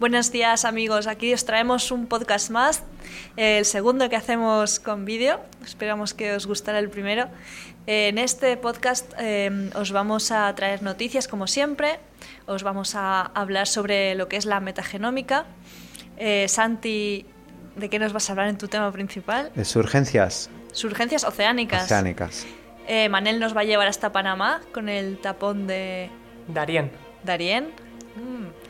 Buenos días amigos, aquí os traemos un podcast más, el segundo que hacemos con vídeo, esperamos que os gustará el primero. En este podcast eh, os vamos a traer noticias como siempre, os vamos a hablar sobre lo que es la metagenómica. Eh, Santi, ¿de qué nos vas a hablar en tu tema principal? De surgencias. Surgencias oceánicas. Oceánicas. Eh, Manel nos va a llevar hasta Panamá con el tapón de Darien. Darien. Mm.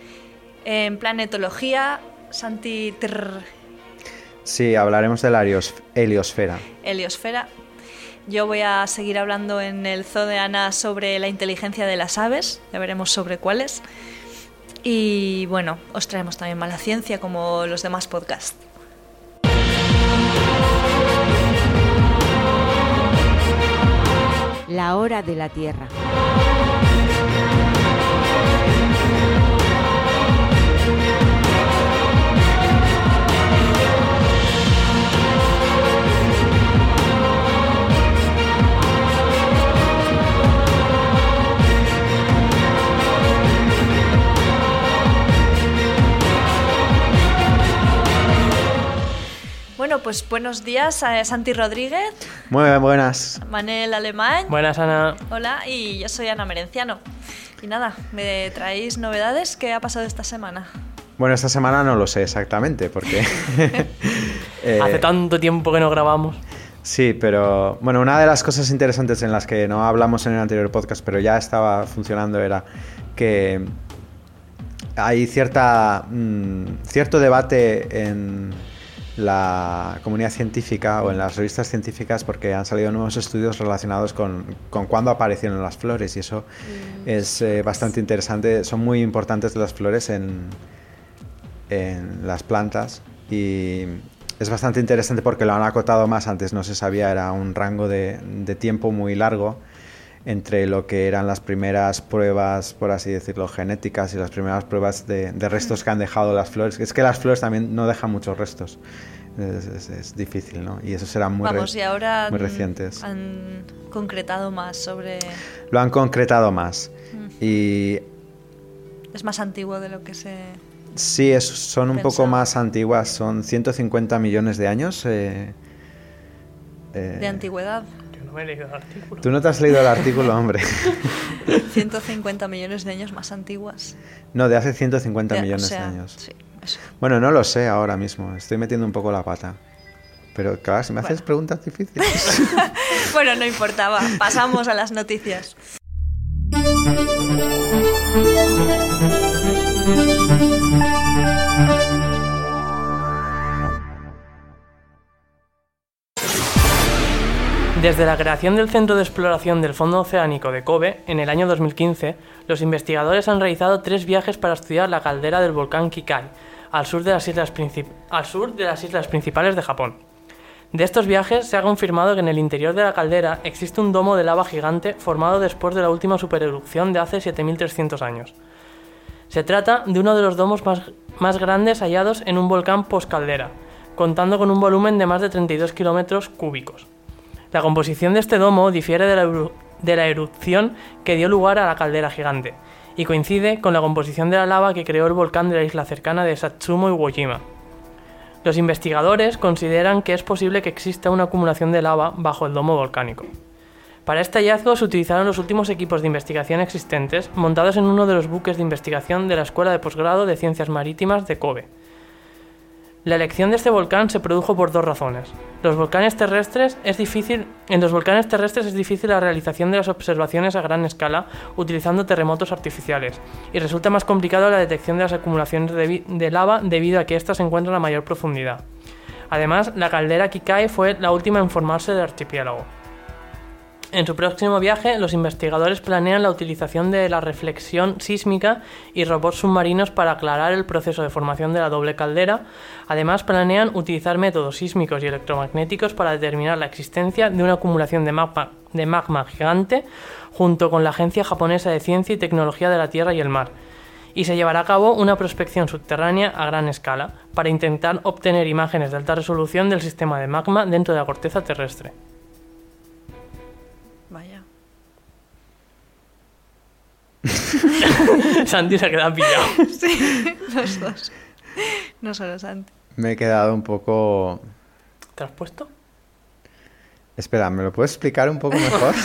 En planetología, Santi... Trrr, Sí, hablaremos de la helios- heliosfera. heliosfera. Yo voy a seguir hablando en el Zoo de Ana sobre la inteligencia de las aves, ya veremos sobre cuáles. Y bueno, os traemos también mala ciencia como los demás podcasts. La hora de la Tierra. Bueno, pues buenos días a Santi Rodríguez, Muy buenas. Manel Alemán. Buenas, Ana. Hola, y yo soy Ana Merenciano. Y nada, ¿me traéis novedades? ¿Qué ha pasado esta semana? Bueno, esta semana no lo sé exactamente porque... eh, Hace tanto tiempo que no grabamos. Sí, pero bueno, una de las cosas interesantes en las que no hablamos en el anterior podcast, pero ya estaba funcionando, era que hay cierta, mm, cierto debate en la comunidad científica o en las revistas científicas porque han salido nuevos estudios relacionados con, con cuándo aparecieron las flores y eso es eh, bastante interesante. Son muy importantes las flores en, en las plantas y es bastante interesante porque lo han acotado más, antes no se sabía, era un rango de, de tiempo muy largo entre lo que eran las primeras pruebas, por así decirlo, genéticas y las primeras pruebas de, de restos que han dejado las flores. Es que las flores también no dejan muchos restos. Es, es- es difícil, ¿no? Y esos eran muy, re- Vamos, y ahora muy mm, recientes. han concretado más sobre... Lo han concretado más. Y Es más antiguo de lo que se... Sí, es- son un poco más antiguas, son 150 millones de años. eh, eh, de antigüedad. Yo no me he leído el artículo. Tú no te has leído el artículo, hombre. 150 millones de años más antiguas. No, de hace 150 De- o millones sea, de años. Sí, eso. Bueno, no lo sé ahora mismo, estoy metiendo un poco la pata. Pero claro, si me haces preguntas difíciles. Bueno, no importaba. Pasamos a las noticias. Desde la creación del Centro de Exploración del Fondo Oceánico de Kobe en el año 2015, los investigadores han realizado tres viajes para estudiar la caldera del volcán Kikai, al sur de las islas, principales de Japón. De estos viajes se ha confirmado que en el interior de la caldera existe un domo de lava gigante formado después de la última supererupción de hace 7300 años. Se trata de uno de los domos más, más grandes hallados en un volcán postcaldera, contando con un volumen de más de 32 kilómetros cúbicos. La composición de este domo difiere de la, erupción que dio lugar a la caldera gigante, y coincide con la composición de la lava que creó el volcán de la isla cercana de Satsumo Iwo Jima. Los investigadores consideran que es posible que exista una acumulación de lava bajo el domo volcánico. Para este hallazgo se utilizaron los últimos equipos de investigación existentes montados en uno de los buques de investigación de la Escuela de Posgrado de Ciencias Marítimas de Kobe. La elección de este volcán se produjo por dos razones. Los volcanes terrestres es difícil, en los volcanes terrestres es difícil la realización de las observaciones a gran escala utilizando terremotos artificiales y resulta más complicado la detección de las acumulaciones de, lava debido a que ésta se encuentra a mayor profundidad. Además, la caldera Kikai fue la última en formarse del archipiélago. En su próximo viaje, los investigadores planean la utilización de la reflexión sísmica y robots submarinos para aclarar el proceso de formación de la doble caldera. Además, planean utilizar métodos sísmicos y electromagnéticos para determinar la existencia de una acumulación de magma, de magma gigante junto con la Agencia Japonesa de Ciencia y Tecnología de la Tierra y el Mar. Y se llevará a cabo una prospección subterránea a gran escala para intentar obtener imágenes de alta resolución del sistema de magma dentro de la corteza terrestre. Santi se queda pillado. Sí, los dos. No solo Santi. Me he quedado un poco... ¿Te has puesto? Espera, ¿me lo puedes explicar un poco mejor?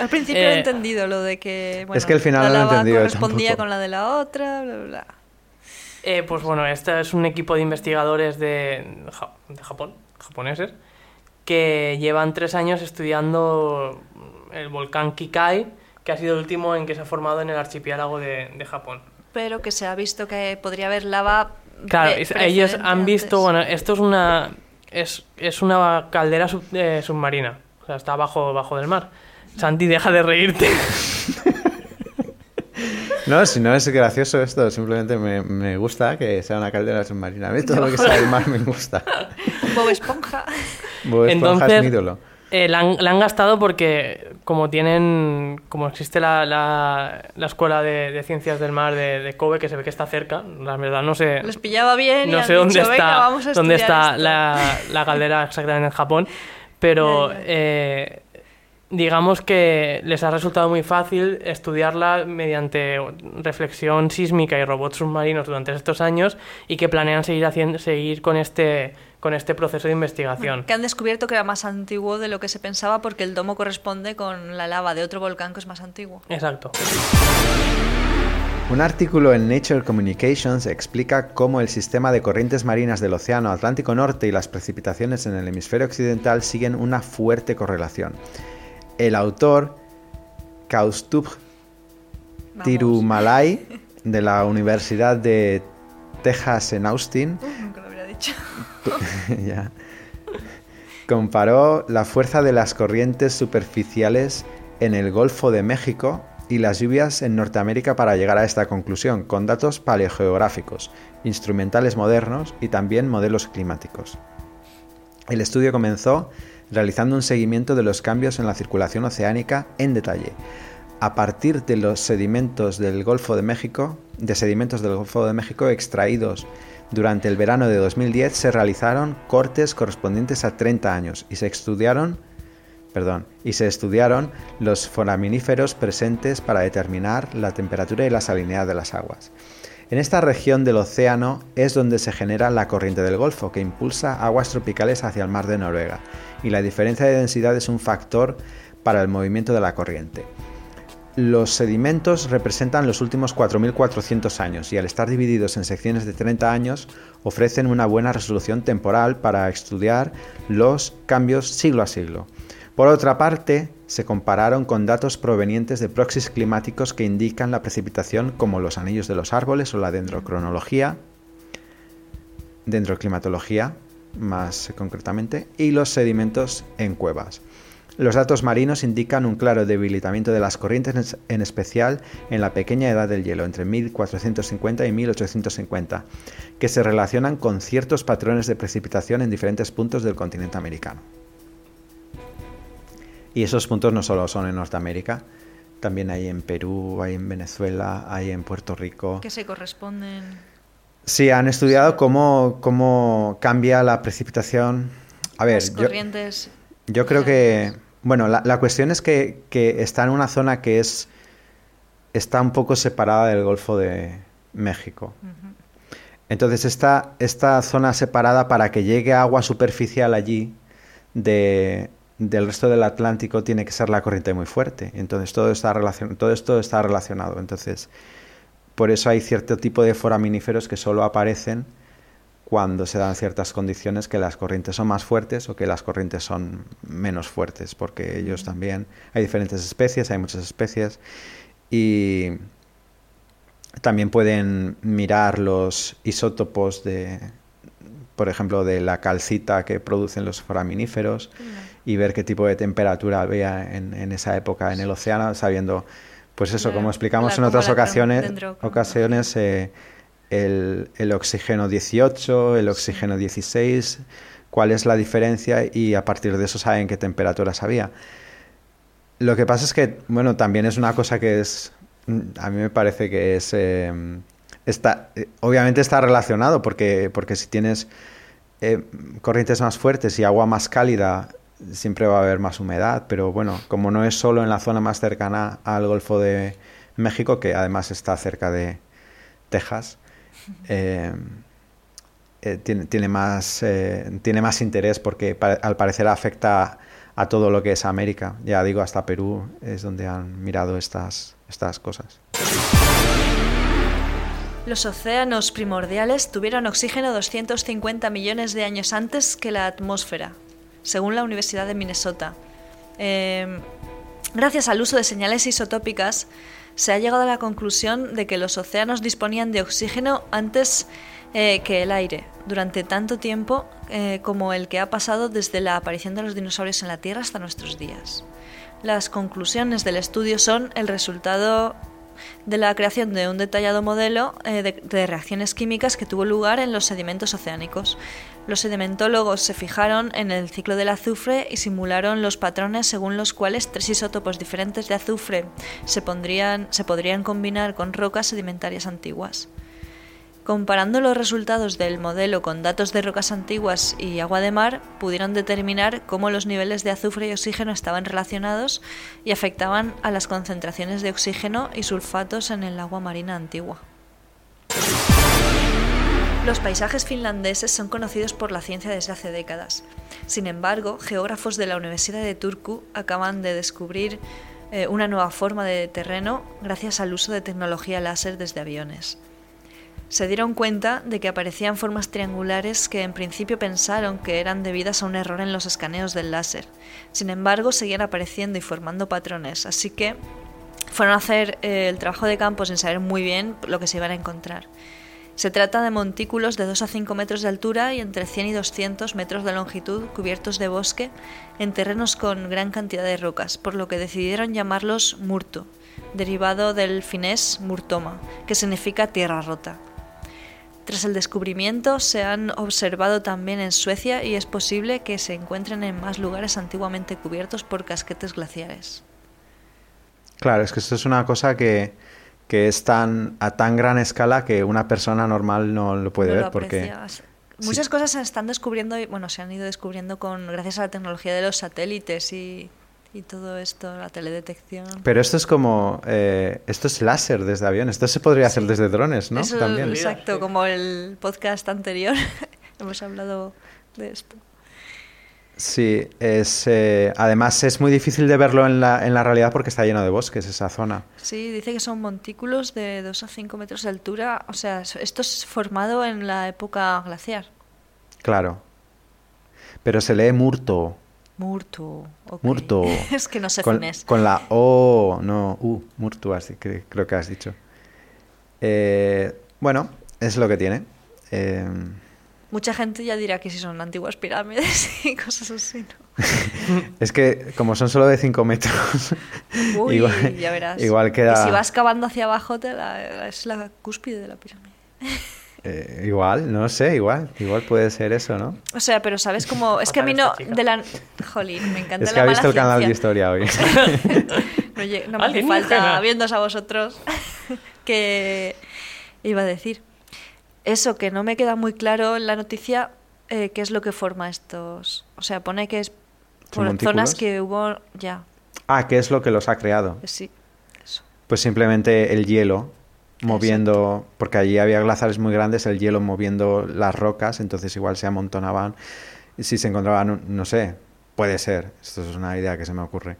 Al principio Eh, he entendido lo de que. Bueno, Es que al final la no lo he entendido correspondía tampoco. con la de la otra, bla, bla, bla. Eh, pues bueno, este es un equipo de investigadores de, Ja- de Japón, japoneses, que llevan tres años estudiando el volcán Kikai, que ha sido el último en que se ha formado en el archipiélago de, de Japón. Pero que se ha visto que podría haber lava. Claro, ellos han visto, antes. bueno, esto es una es, es una caldera sub- eh, submarina, o sea, está bajo, bajo del mar. Santi, deja de reírte. No, si no es gracioso esto, simplemente me, me gusta que sea una caldera submarina. A mí todo lo que sea del mar me gusta. Bob Esponja. Bob Esponja Entonces, es mi ídolo. Eh, la, han, la han gastado porque como tienen, como existe la, la, la escuela de, de ciencias del mar de, de Kobe, que se ve que está cerca, la verdad no sé, Les pillaba bien y no han sé dónde dicho, "Venga, está, vamos a dónde está esto". la, la caldera exactamente en Japón, pero eh, digamos que les ha resultado muy fácil estudiarla mediante reflexión sísmica y robots submarinos durante estos años y que planean seguir haciendo, seguir con este con este proceso de investigación. Que han descubierto que era más antiguo de lo que se pensaba porque el domo corresponde con la lava de otro volcán que es más antiguo. Exacto. Un artículo en Nature Communications explica cómo el sistema de corrientes marinas del Océano Atlántico Norte y las precipitaciones en el hemisferio occidental siguen una fuerte correlación. El autor, Kaustubh. Tirumalai, de la Universidad de Texas en Austin, Comparó la fuerza de las corrientes superficiales en el Golfo de México y las lluvias en Norteamérica para llegar a esta conclusión, con datos paleogeográficos, instrumentales modernos y también modelos climáticos. El estudio comenzó realizando un seguimiento de los cambios en la circulación oceánica en detalle. A partir de los sedimentos del Golfo de México, de sedimentos del Golfo de México extraídos durante el verano de 2010 se realizaron cortes correspondientes a 30 años y se estudiaron, los foraminíferos presentes para determinar la temperatura y la salinidad de las aguas. En esta región del océano es donde se genera la corriente del Golfo, que impulsa aguas tropicales hacia el mar de Noruega, y la diferencia de densidad es un factor para el movimiento de la corriente. Los sedimentos representan los últimos 4.400 años y al estar divididos en secciones de 30 años ofrecen una buena resolución temporal para estudiar los cambios siglo a siglo. Por otra parte, se compararon con datos provenientes de proxies climáticos que indican la precipitación como los anillos de los árboles o la dendrocronología, dendroclimatología más concretamente, y los sedimentos en cuevas. Los datos marinos indican un claro debilitamiento de las corrientes, en especial en la pequeña edad del hielo, entre 1450 y 1850, que se relacionan con ciertos patrones de precipitación en diferentes puntos del continente americano. Y esos puntos no solo son en Norteamérica, también hay en Perú, hay en Venezuela, hay en Puerto Rico. Que se corresponden. Sí, han estudiado cómo, cómo cambia la precipitación. A ver, las yo, corrientes. yo creo que, bueno, la, la cuestión es que, que está en una zona que es está un poco separada del Golfo de México. Entonces esta, esta zona separada para que llegue agua superficial allí de, del resto del Atlántico tiene que ser la corriente muy fuerte. Entonces todo, está relacion- todo esto está relacionado. Entonces por eso hay cierto tipo de foraminíferos que solo aparecen cuando se dan ciertas condiciones que las corrientes son más fuertes o que las corrientes son menos fuertes, porque ellos también hay diferentes especies, hay muchas especies y también pueden mirar los isótopos de, por ejemplo, de la calcita que producen los foraminíferos y ver qué tipo de temperatura había en, en esa época en el océano, sabiendo, pues eso, como explicamos en otras ocasiones, ocasiones eh, el, el oxígeno 18, el oxígeno 16, cuál es la diferencia y a partir de eso saben qué temperaturas había. Lo que pasa es que, bueno, también es una cosa que es, mm, a mí me parece que es, eh, está, eh, obviamente está relacionado porque, porque si tienes eh, corrientes más fuertes y agua más cálida, siempre va a haber más humedad, pero bueno, como no es solo en la zona más cercana al Golfo de México, que además está cerca de Texas, eh, eh, tiene, más, eh, tiene más interés porque al parecer afecta a todo lo que es América. Ya digo, hasta Perú es donde han mirado estas, estas cosas. Los océanos primordiales tuvieron oxígeno 250 millones de años antes que la atmósfera, según la Universidad de Minnesota. Eh, gracias al uso de señales isotópicas, se ha llegado a la conclusión de que los océanos disponían de oxígeno antes eh, que el aire, durante tanto tiempo eh, como el que ha pasado desde la aparición de los dinosaurios en la Tierra hasta nuestros días. Las conclusiones del estudio son el resultado de la creación de un detallado modelo eh, de, de reacciones químicas que tuvo lugar en los sedimentos oceánicos. Los sedimentólogos se fijaron en el ciclo del azufre y simularon los patrones según los cuales tres isótopos diferentes de azufre se, podrían combinar con rocas sedimentarias antiguas. Comparando los resultados del modelo con datos de rocas antiguas y agua de mar, pudieron determinar cómo los niveles de azufre y oxígeno estaban relacionados y afectaban a las concentraciones de oxígeno y sulfatos en el agua marina antigua. Los paisajes finlandeses son conocidos por la ciencia desde hace décadas. Sin embargo, geógrafos de la Universidad de Turku acaban de descubrir eh, una nueva forma de terreno gracias al uso de tecnología láser desde aviones se dieron cuenta de que aparecían formas triangulares que en principio pensaron que eran debidas a un error en los escaneos del láser. Sin embargo, seguían apareciendo y formando patrones, así que fueron a hacer eh, el trabajo de campo sin saber muy bien lo que se iban a encontrar. Se trata de montículos de 2 a 5 metros de altura y entre 100 y 200 metros de longitud cubiertos de bosque en terrenos con gran cantidad de rocas, por lo que decidieron llamarlos murto, derivado del finés murtoma, que significa tierra rota. Tras el descubrimiento se han observado también en Suecia y es posible que se encuentren en más lugares antiguamente cubiertos por casquetes glaciares. Claro, es que esto es una cosa que, que es tan a tan gran escala que una persona normal no lo puede No lo ver porque. Muchas Sí. cosas se están descubriendo, y, bueno, se han ido descubriendo con gracias a la tecnología de los satélites y, y todo esto, la teledetección. Pero esto es como eh, esto es láser desde avión. Esto se podría hacer Sí. desde drones, ¿no? Eso, También. exacto, como el podcast anterior, hemos hablado de esto. Sí, es eh, además es muy difícil de verlo en la, en la realidad porque está lleno de bosques esa zona. Sí, dice que son montículos de 2 a 5 metros de altura. O sea, esto es formado en la época glaciar. Claro. Pero se lee murto. Murto. Murto. es que no sé con, finés. con la O, no, U, murto, así que creo que has dicho. Eh, bueno, es lo que tiene. Eh, Mucha gente ya dirá que si son antiguas pirámides y cosas así, ¿no? es que como son solo de 5 metros, Uy, igual, ya verás. igual queda... Y si vas cavando hacia abajo, te la- es la cúspide de la pirámide. eh, igual, no sé, igual, igual puede ser eso, ¿no? O sea, pero sabes cómo... Es que a mí no... De la... Jolín, me encanta Es que la ha mala visto el canal de historia hoy. No, no me hace falta, viéndos a vosotros, que iba a decir. Eso, que no me queda muy claro en la noticia eh, qué es lo que forma estos... O sea, pone que es ¿Son por zonas que hubo... Ya, ah, ¿qué es lo que los ha creado? sí, eso. Pues simplemente el hielo moviendo, porque allí había glaciares muy grandes, el hielo moviendo las rocas, entonces igual se amontonaban. Si se encontraban, no sé, puede ser, esto es una idea que se me ocurre.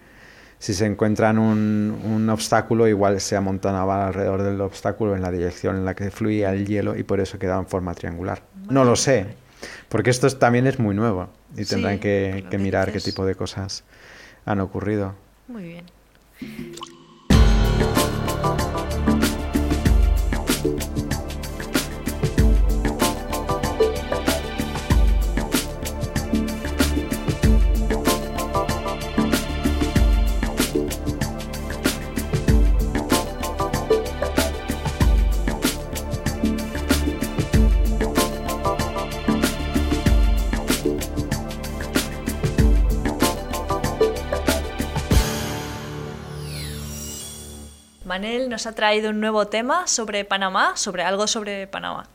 Si se encuentran un, un obstáculo, igual se amontonaban alrededor del obstáculo en la dirección en la que fluía el hielo y por eso quedaba en forma triangular. No lo sé, porque esto es- también es muy nuevo y tendrán que, que que mirar qué tipo de cosas han ocurrido. Muy bien. Manel nos ha traído un nuevo tema sobre Panamá, sobre algo sobre Panamá.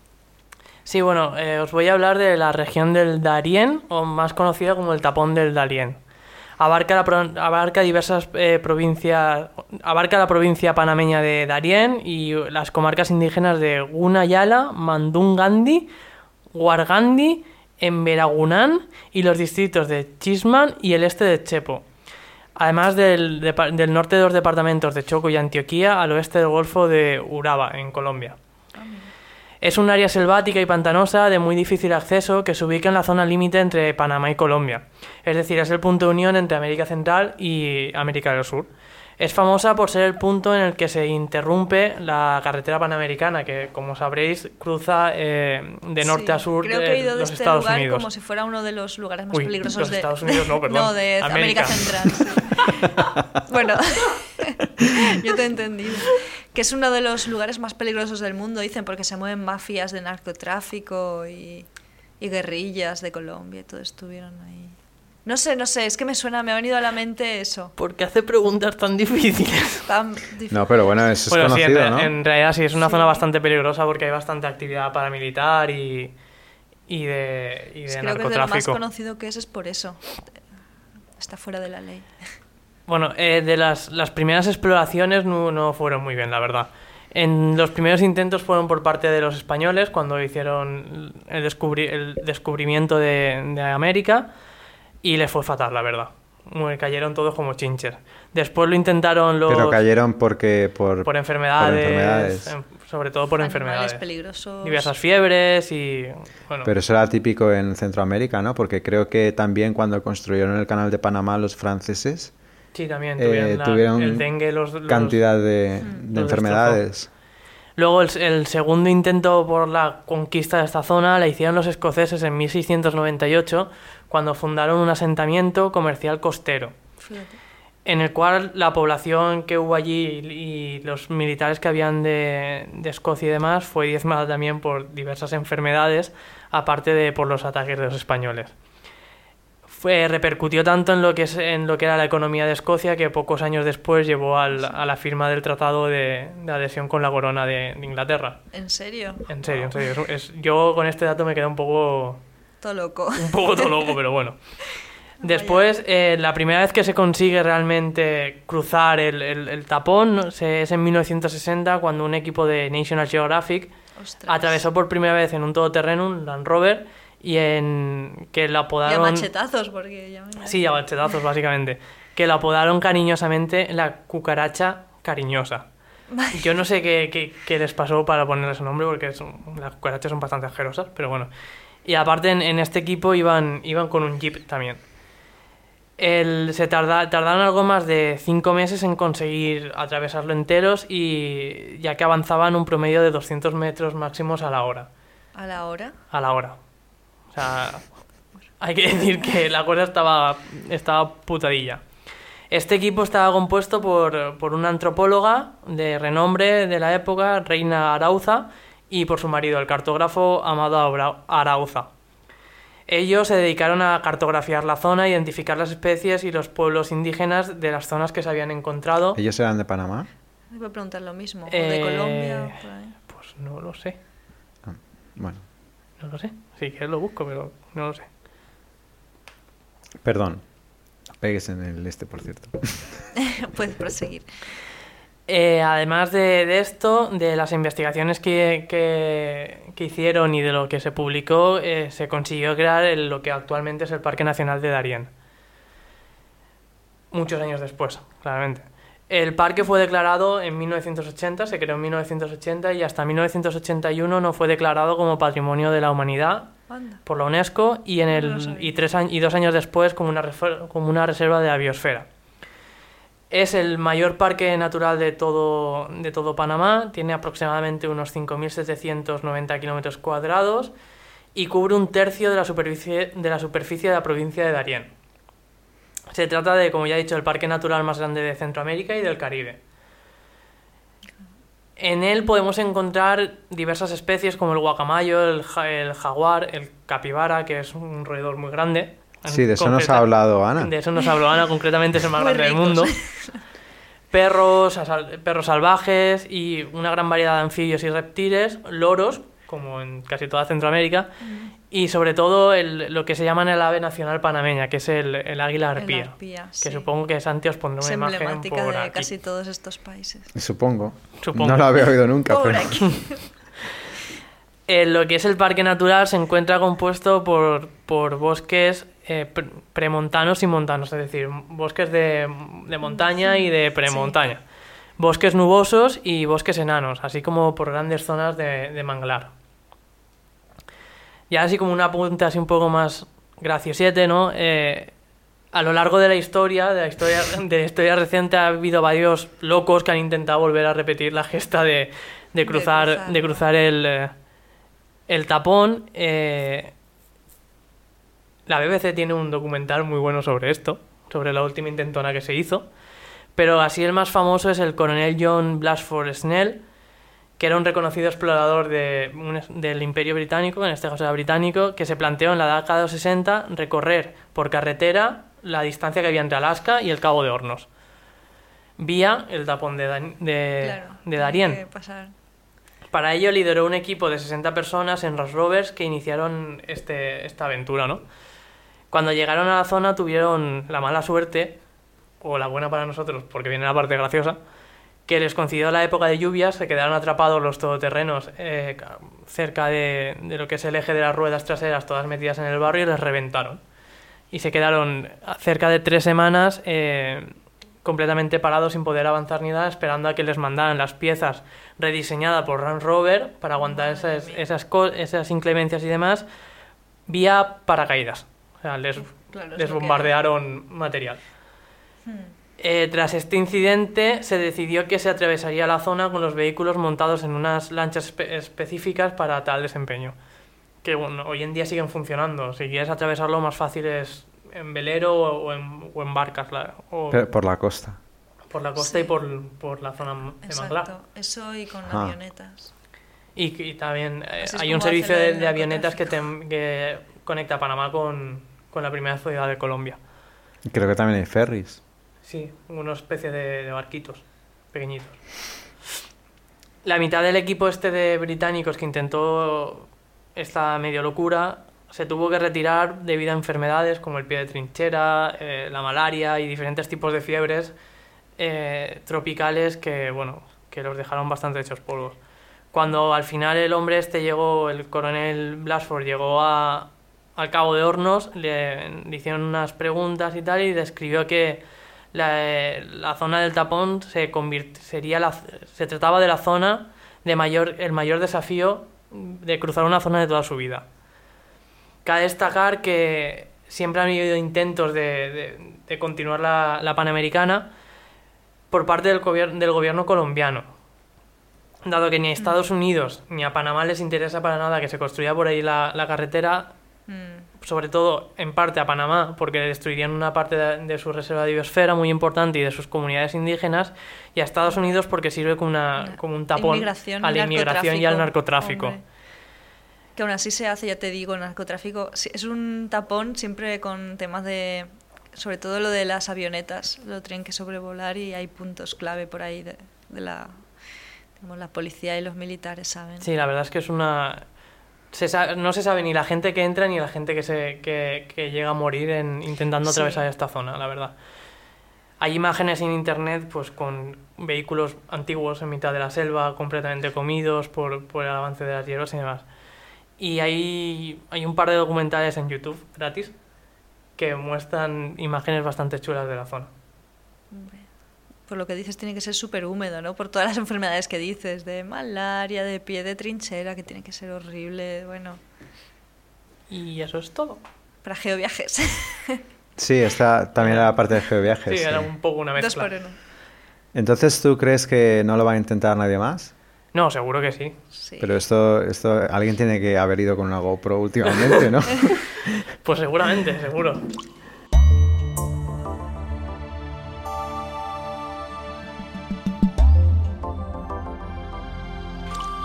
Sí, bueno, eh, os voy a hablar de la región del Darién, o más conocida como el tapón del Darién. Abarca, la diversas eh, provincias, abarca la provincia panameña de Darién y las comarcas indígenas de Gunayala, Mandungandi, Huargandi, Emberagunán y los distritos de Chisman y el este de Chepo. Además del, norte de los departamentos de Choco y Antioquía al oeste del Golfo de Uraba, en Colombia. Es un área selvática y pantanosa de muy difícil acceso que se ubica en la zona límite entre Panamá y Colombia. Es decir, es el punto de unión entre América Central y América del Sur. Es famosa por ser el punto en el que se interrumpe la carretera panamericana, que, como sabréis, cruza eh, de norte Sí, a sur Creo que he ido de los este Estados lugar Unidos. como si fuera uno de los lugares más Uy, peligrosos los de Estados Unidos no, perdón. no, de América. América, Central. sí. bueno, yo te he entendido. Que es uno de los lugares más peligrosos del mundo, dicen, porque se mueven mafias de narcotráfico y, y guerrillas de Colombia y todo estuvieron ahí. No sé, no sé, es que me suena, me ha venido a la mente eso. ¿Por qué hace preguntas tan difíciles? Tan difícil. No, pero bueno, eso es Bueno, sí, en, conocido, re- ¿no? en realidad sí, es una Sí. zona bastante peligrosa porque hay bastante actividad paramilitar y, y de, y de Pues creo que de lo más narcotráfico. conocido que es es por eso. Está fuera de la ley. Bueno, eh, de las, las primeras exploraciones no, no fueron muy bien, la verdad. En los primeros intentos fueron por parte de los españoles cuando hicieron el, descubri- el descubrimiento de, de América y les fue fatal, la verdad. Muy- cayeron todos como chinches. Después lo intentaron los... Pero cayeron porque por, por enfermedades, enfermedades. en- sobre todo por Animales enfermedades. peligrosos. Diversas fiebres y... Bueno, Pero eso era típico en Centroamérica, ¿no? Porque creo que también cuando construyeron el canal de Panamá los franceses sí, también eh, tuvieron, la- tuvieron el dengue, los, los- cantidad de, Mm. de Los enfermedades. Luego el, el segundo intento por la conquista de esta zona la hicieron los escoceses en 1698 cuando fundaron un asentamiento comercial costero Fíjate. en el cual la población que hubo allí y los militares que habían de, de Escocia y demás fue diezmada también por diversas enfermedades, aparte de por los ataques de los españoles. Fue, repercutió tanto en lo, que es, en lo que era la economía de Escocia que pocos años después llevó al- a la firma del tratado de, de adhesión con la corona de, de Inglaterra. ¿En serio? En serio, en serio. es- es- yo con este dato me quedé un poco Todo loco. un poco todo loco, pero bueno. Después, eh, la primera vez que se consigue realmente cruzar el, el- el tapón ¿no? se- es en 1960 cuando un equipo de National Geographic Ostras. atravesó por primera vez en un todoterreno, un Land Rover, y en que la Y a apodaron... machetazos, porque ya me... Sí, a machetazos, básicamente. Que la apodaron cariñosamente la cucaracha cariñosa. Yo no sé qué, qué- qué les pasó para ponerle ese nombre, porque son- las cucarachas son bastante asquerosas, pero bueno. Y aparte, en, en este equipo iban, iban con un jeep también. El, se tarda, tardaron algo más de cinco meses en conseguir atravesarlo enteros, y ya que avanzaban un promedio de 200 metros máximos a la hora. A la hora. A la hora. O sea, hay que decir que la cosa estaba, estaba putadilla. Este equipo estaba compuesto por, por una antropóloga de renombre de la época, Reina Arauza, y por su marido, el cartógrafo Amado Arauza. Ellos se dedicaron a cartografiar la zona, identificar las especies y los pueblos indígenas de las zonas que se habían encontrado. ¿Ellos eran de Panamá? Me voy a preguntar lo mismo. ¿O Eh, de Colombia? por ahí. Pues no lo sé, Bueno, no lo sé. Si quieres lo busco, pero no lo sé. perdón. Pegues en el este, por cierto. Puedes proseguir. Eh, además de, de esto, de las investigaciones que, que- que hicieron y de lo que se publicó, eh, se consiguió crear el- lo que actualmente es el Parque Nacional de Darién. Muchos años después, claramente. El parque fue declarado en 1980, se creó en 1980 y hasta 1981 no fue declarado como Patrimonio de la Humanidad Anda. por la UNESCO y, en el, y, tres y dos años después como una, refer- como una reserva de la biosfera. Es el mayor parque natural de todo, de todo Panamá, tiene aproximadamente unos 5.790 kilómetros cuadrados y cubre un tercio de la, superficie, de la superficie de la provincia de Darién. Se trata de, como ya he dicho, el parque natural más grande de Centroamérica y del Caribe. En él podemos encontrar diversas especies como el guacamayo, el, el jaguar, el capibara, que es un roedor muy grande. Sí, de eso nos ha hablado Ana. De eso nos habló Ana, concretamente es el más Muy grande del mundo. Perros, perros salvajes y una gran variedad de anfibios y reptiles, loros, como en casi toda Centroamérica, y sobre todo el- lo que se llama el ave nacional panameña, que es el, el águila El arpía, arpía, que sí. supongo que Santi os pondrá Es una imagen emblemática por de aquí. casi todos estos países. Supongo. Supongo. No lo había oído nunca, Por pero... aquí. Eh, lo que es el parque natural se encuentra compuesto por, por bosques eh, pre- premontanos y montanos, es decir, bosques de, de montaña y de premontaña. Bosques nubosos y bosques enanos, así como por grandes zonas de, de manglar. Ya así como una punta así un poco más graciosete, ¿no? Eh, a lo largo de la historia, de la historia, de la historia reciente, ha habido varios locos que han intentado volver a repetir la gesta de, de cruzar, cruzar. de cruzar el, eh, el tapón. eh, la BBC tiene un documental muy bueno sobre esto, sobre la última intentona que se hizo. Pero así el más famoso es el coronel John Blasford Snell, que era un reconocido explorador de, un es- del Imperio Británico, en este caso era británico, que se planteó en la década de los 60 recorrer por carretera la distancia que había entre Alaska y el Cabo de Hornos, vía el tapón de, Dan- de, Claro, Darien. Para ello lideró un equipo de 60 personas en Ross Rovers que iniciaron este, esta aventura, ¿no? Cuando llegaron a la zona tuvieron la mala suerte, o la buena para nosotros, porque viene la parte graciosa, que les coincidió la época de lluvias, se quedaron atrapados los todoterrenos eh, ca- cerca de, de lo que es el eje de las ruedas traseras, todas metidas en el barrio, y les reventaron. Y se quedaron cerca de tres semanas eh, completamente parados sin poder avanzar ni nada, esperando a que les mandaran las piezas rediseñadas por Range Rover para aguantar esas, esas, esas inclemencias y demás, vía paracaídas. O sea, les, Claro, les que- bombardearon material. Hmm. Eh, tras este incidente, se decidió que se atravesaría la zona con los vehículos montados en unas lanchas espe- específicas para tal desempeño. Que bueno, hoy en día siguen funcionando. Si quieres atravesarlo, más fácil es en velero o en, o en barcas, la- o Pero por la costa. por la costa y por, por la zona de Manglar. Exacto, eso y con Ah. avionetas. Y, y también eh, hay un servicio de, avionetas que, te- que conecta Panamá con, con la primera ciudad de Colombia. Creo que también hay ferries. Sí, una especie de, de barquitos pequeñitos. La mitad del equipo este de británicos que intentó esta medio locura se tuvo que retirar debido a enfermedades como el pie de trinchera, eh, la malaria y diferentes tipos de fiebres eh, tropicales que, bueno, que los dejaron bastante hechos polvos. Cuando al final el hombre este llegó, el coronel Blasford llegó a, al Cabo de Hornos, le, le hicieron unas preguntas y tal y describió que la, la zona del tapón se sería la, se trataba de la zona de mayor el mayor desafío de cruzar una zona de toda su vida. Cabe destacar que siempre han habido intentos de, de- de continuar la, la Panamericana por parte del, gobier- del gobierno colombiano. Dado que ni a Estados Unidos ni a Panamá les interesa para nada que se construya por ahí la, la carretera, Mm, sobre todo en parte a Panamá, porque destruirían una parte de, de su reserva de biosfera muy importante y de sus comunidades indígenas, y a Estados Unidos porque sirve como, una, como un tapón inmigración a la inmigración y al narcotráfico. hombre. Que aún así se hace, ya te digo, narcotráfico. Sí, Es un tapón siempre con temas de. Sobre todo lo de las avionetas. Lo tienen que sobrevolar y hay puntos clave por ahí de, de la. digamos, la policía y los militares saben. Sí, la verdad es que es una... se no se sabe ni la gente que entra ni la gente que, se, que, que llega a morir en, intentando Sí. atravesar esta zona, la verdad. Hay imágenes en internet pues con vehículos antiguos en mitad de la selva, completamente comidos por, por el avance de las hierbas y demás. Y hay, hay un par de documentales en YouTube gratis que muestran imágenes bastante chulas de la zona. Por lo que dices, tiene que ser súper húmedo, ¿no? Por todas las enfermedades que dices, de malaria, de pie de trinchera, que tiene que ser horrible. Bueno, Y eso es todo. para geoviajes. Sí, está también la parte de geoviajes. Sí, sí. era un poco una Dos mezcla. por uno. Entonces, ¿tú crees que no lo va a intentar nadie más? No, seguro que sí. Sí. Pero esto, esto, alguien tiene que haber ido con una GoPro últimamente, ¿no? Pues seguramente, seguro.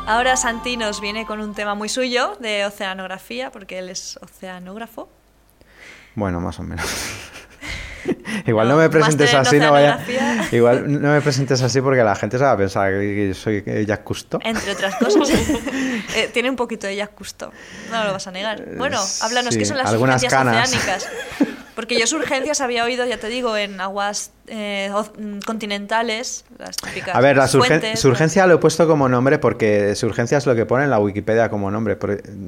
Ahora Santi nos viene con un tema muy suyo de oceanografía, porque él es oceanógrafo. bueno, más o menos. igual no, No, me presentes así, no vaya. Igual no me presentes así porque la gente se va a pensar que soy Jacques Cousteau. Entre otras cosas. Eh, tiene un poquito de Jacques Cousteau. No lo vas a negar. Bueno, háblanos, sí, ¿qué son las algunas canas. oceánicas? Porque yo surgencias había oído, ya te digo, en aguas eh, mm, continentales, las típicas A ver, la surgen- fuentes, surgencia lo he puesto como nombre porque surgencia es lo que pone en la Wikipedia como nombre.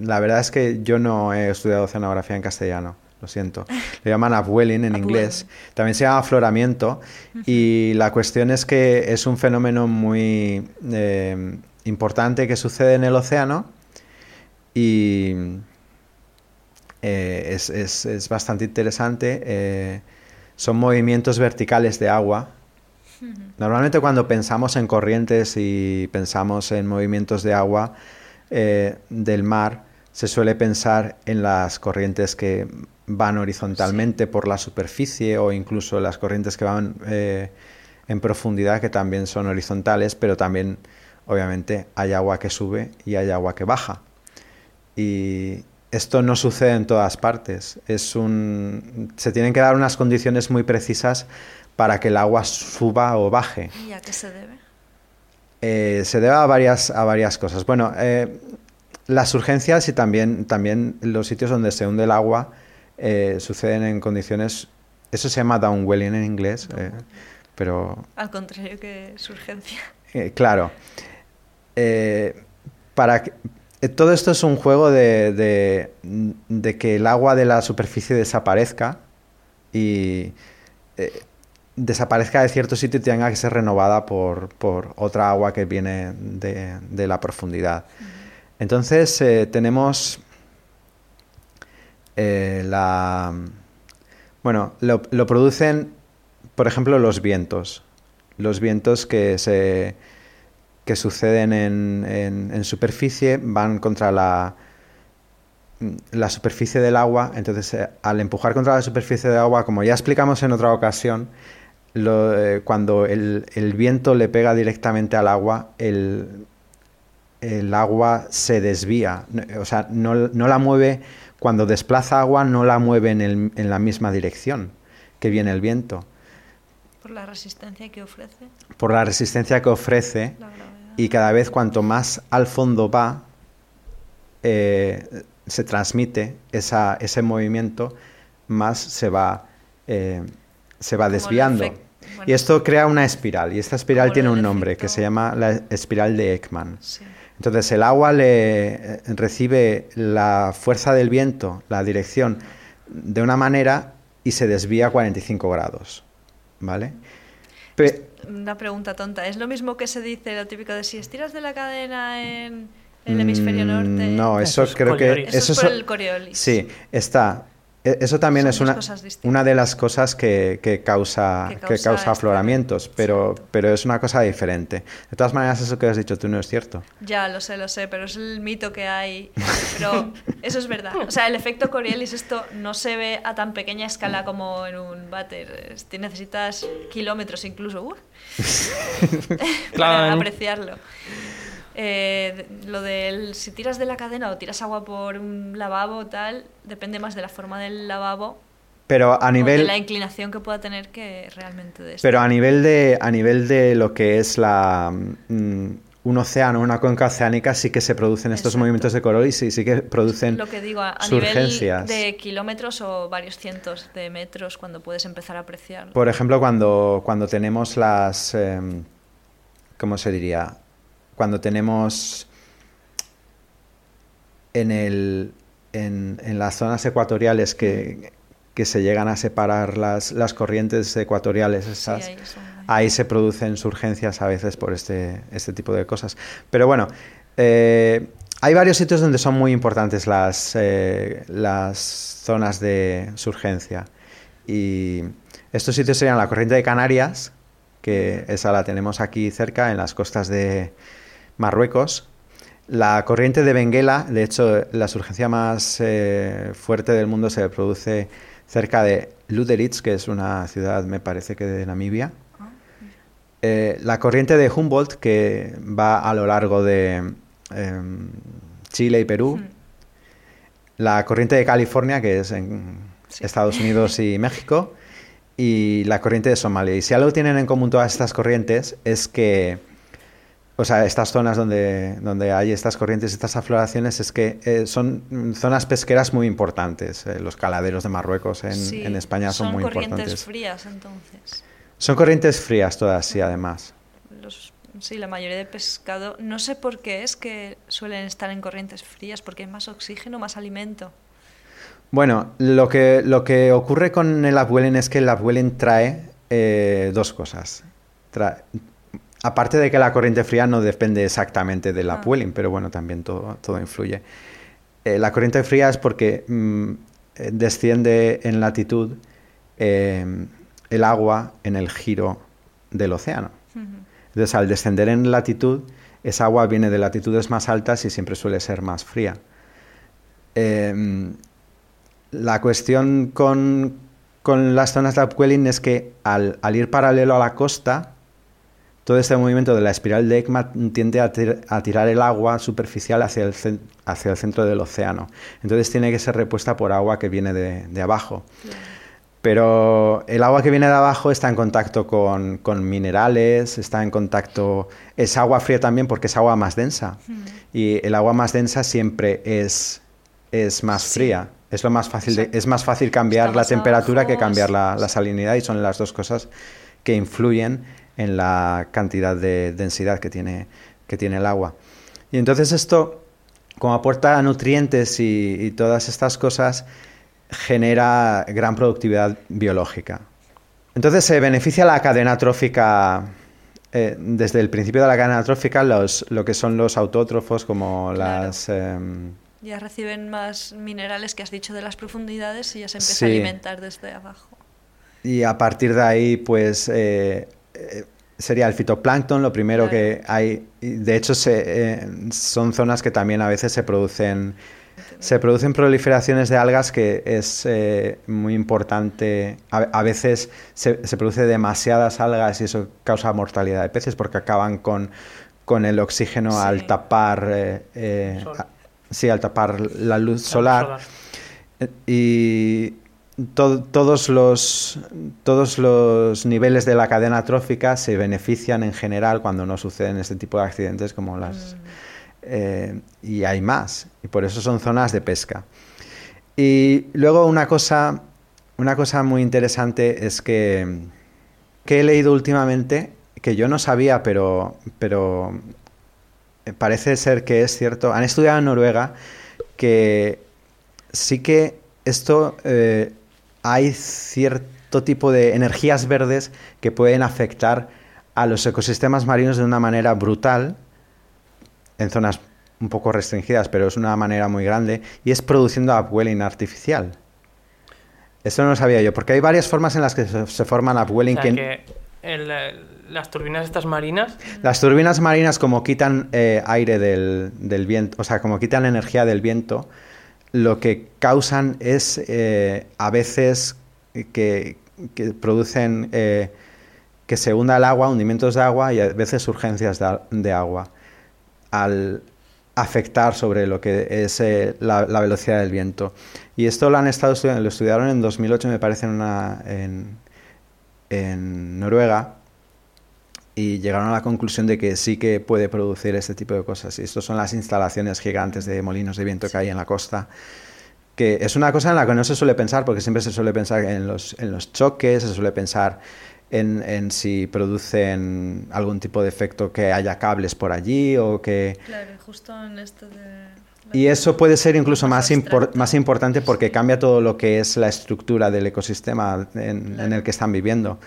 la verdad es que yo no he estudiado oceanografía en castellano, lo siento. Le llaman upwelling en inglés. También se llama afloramiento y la cuestión es que es un fenómeno muy eh, importante que sucede en el océano y eh, es, es- es bastante interesante. eh, son movimientos verticales de agua. Normalmente cuando pensamos en corrientes y pensamos en movimientos de agua eh, del mar, se suele pensar en las corrientes que van horizontalmente por la superficie o incluso las corrientes que van en profundidad, que también son horizontales, pero también obviamente hay agua que sube y hay agua que baja. Y esto no sucede en todas partes. Es un, se tienen que dar unas condiciones muy precisas para que el agua suba o baje. ¿Y a qué se debe? Eh, se debe a varias, a varias cosas. Bueno, eh, las urgencias y también, también los sitios donde se hunde el agua eh, suceden en condiciones... Eso se llama downwelling en inglés, pero Al contrario que surgencia. claro. Para que- todo esto es un juego de, de- de que el agua de la superficie desaparezca y eh, desaparezca de cierto sitio y tenga que ser renovada por, por otra agua que viene de, de la profundidad. Entonces eh, tenemos eh, la... Bueno, lo, lo producen, por ejemplo, los vientos. Los vientos que se que suceden en, en- en superficie van contra la, la superficie del agua. Entonces, eh, al empujar contra la superficie del agua, como ya explicamos en otra ocasión, lo, eh, cuando el, el viento le pega directamente al agua, el, el agua se desvía. No- O sea, no, no la mueve, cuando desplaza agua, no la mueve en, el- en la misma dirección que viene el viento. Por la resistencia que ofrece Por la resistencia que ofrece la. Y cada vez cuanto más al fondo va, eh, se transmite esa- ese movimiento, más se va, eh, se va desviando. bueno, Y esto crea una espiral, y esta espiral tiene un nombre que se llama la espiral de Ekman. sí. Entonces el agua le eh, recibe la fuerza del viento, la dirección, de una manera y se desvía a 45 grados. ¿Vale? Pe- Una pregunta tonta. ¿Es lo mismo que se dice lo típico de si estiras de la cadena en el hemisferio Mm, norte? No, eso, Eso es creo que... Eso es eso por el Coriolis. Sí, está. E- Eso también Son es una, una de las cosas que, que causa, Que que causa causa, este- afloramientos, pero, Exacto. pero es una cosa diferente. De todas maneras, eso que has dicho tú no es cierto. Ya, lo sé, lo sé, pero es el mito que hay. Pero eso es verdad. O sea, el efecto Coriolis, esto no se ve a tan pequeña escala como en un váter. Te necesitas kilómetros incluso uh, para apreciarlo. Eh, lo del si tiras de la cadena o tiras agua por un lavabo tal, depende más de la forma del lavabo Pero a o de nivel, la inclinación que pueda tener que realmente de esto. pero a nivel de, a nivel de lo que es la mm, un océano, una cuenca oceánica, sí que se producen estos Exacto. movimientos de Coriolis y sí que producen lo que digo, a, a nivel de kilómetros o varios cientos de metros cuando puedes empezar a apreciarlo. Por ejemplo, cuando, cuando tenemos las... em, ¿Cómo se diría? Cuando tenemos en, el, en, en las zonas ecuatoriales que, que se llegan a separar las, las corrientes ecuatoriales, Sí, esas, ahí son- ahí se producen surgencias a veces por este, este tipo de cosas. Pero bueno, eh, hay varios sitios donde son muy importantes las, eh, las zonas de surgencia. Y estos sitios serían la corriente de Canarias, que esa la tenemos aquí cerca, en las costas de Marruecos. La corriente de Benguela, de hecho, la surgencia más eh, fuerte del mundo se produce cerca de Luderitz, que es una ciudad, me parece que de Namibia. Eh, la corriente de Humboldt, que va a lo largo de em, Chile y Perú. Hmm. La corriente de California, que es en Sí. Estados Unidos y México. y la corriente de Somalia. Y si algo tienen en común todas estas corrientes es que, o sea, estas zonas donde, donde hay estas corrientes, estas afloraciones, es que eh, son zonas pesqueras muy importantes. Eh, los caladeros de Marruecos en, Sí, en España son, muy corrientes importantes. frías, entonces. Son corrientes frías todas, sí, además. Los- sí, la mayoría de pescado. No sé por qué es que suelen estar en corrientes frías, porque hay más oxígeno, más alimento. Bueno, lo que, lo que ocurre con el upwelling es que el upwelling trae eh, dos cosas. Trae- aparte de que la corriente fría no depende exactamente del Ah. upwelling, pero bueno, también todo, todo influye. Eh, la corriente fría es porque mm, eh, desciende en latitud eh, el agua en el giro del océano. Entonces, al descender en latitud, esa agua viene de latitudes más altas y siempre suele ser más fría. Eh, la cuestión con, con las zonas de upwelling es que al, al ir paralelo a la costa, todo este movimiento de la espiral de Ekman tiende a, tir- a tirar el agua superficial hacia el, cen- hacia el centro del océano. Entonces tiene que ser repuesta por agua que viene de, de abajo. Pero el agua que viene de abajo está en contacto con, con minerales, está en contacto... Es agua fría también porque es agua más densa. Y el agua más densa siempre es, es más Sí. fría. Es, lo más fácil de- Exacto. es más fácil cambiar la temperatura que cambiar la salinidad y son las dos cosas que influyen en la cantidad de densidad que tiene, que tiene el agua. Y entonces esto, como aporta nutrientes y, y todas estas cosas, genera gran productividad biológica. Entonces se beneficia la cadena trófica, eh, desde el principio de la cadena trófica, los, lo que son los autótrofos como Claro. las... em, Ya reciben más minerales que has dicho de las profundidades y ya se empieza Sí. a alimentar desde abajo. Y a partir de ahí, pues eh, eh, sería el fitoplancton, lo primero Claro. que hay. De hecho, se, eh, son zonas que también a veces se producen, se producen proliferaciones de algas que es eh, muy importante. A, a veces se, se produce demasiadas algas y eso causa mortalidad de peces porque acaban con, con el oxígeno Sí. al tapar. eh, eh, a- sí, al tapar la luz La solar. solar. Y to- todos, los, todos los niveles de la cadena trófica se benefician en general cuando no suceden este tipo de accidentes como las... eh, y hay más, y por eso son zonas de pesca. Y luego una cosa, una cosa muy interesante es que, que he leído últimamente, que yo no sabía, pero, pero parece ser que es cierto. Han estudiado en Noruega que sí que esto eh, hay cierto tipo de energías verdes que pueden afectar a los ecosistemas marinos de una manera brutal en zonas un poco restringidas, pero es una manera muy grande y es produciendo upwelling artificial. Eso no lo sabía yo, porque hay varias formas en las que se, se forman upwelling O sea que, que el, eh, las turbinas estas marinas las turbinas marinas como quitan eh, aire del, del viento, o sea, como quitan energía del viento, lo que causan es eh, a veces que, producen eh, que se hunda el agua, hundimientos de agua y a veces urgencias de, agua al afectar sobre lo que es eh, la, velocidad del viento. Y esto lo han estado estudiando, lo estudiaron en 2008 me parece en, una, en Noruega y llegaron a la conclusión de que sí que puede producir este tipo de cosas. Y estas son las instalaciones gigantes de molinos de viento que hay en la costa, que es una cosa en la que no se suele pensar, porque siempre se suele pensar en los, en los choques, se suele pensar en, en si producen algún tipo de efecto que haya cables por allí o que... Claro, justo en esto de... Y eso puede ser incluso Más impor- más importante porque cambia todo lo que es la estructura del ecosistema en, en el que están viviendo.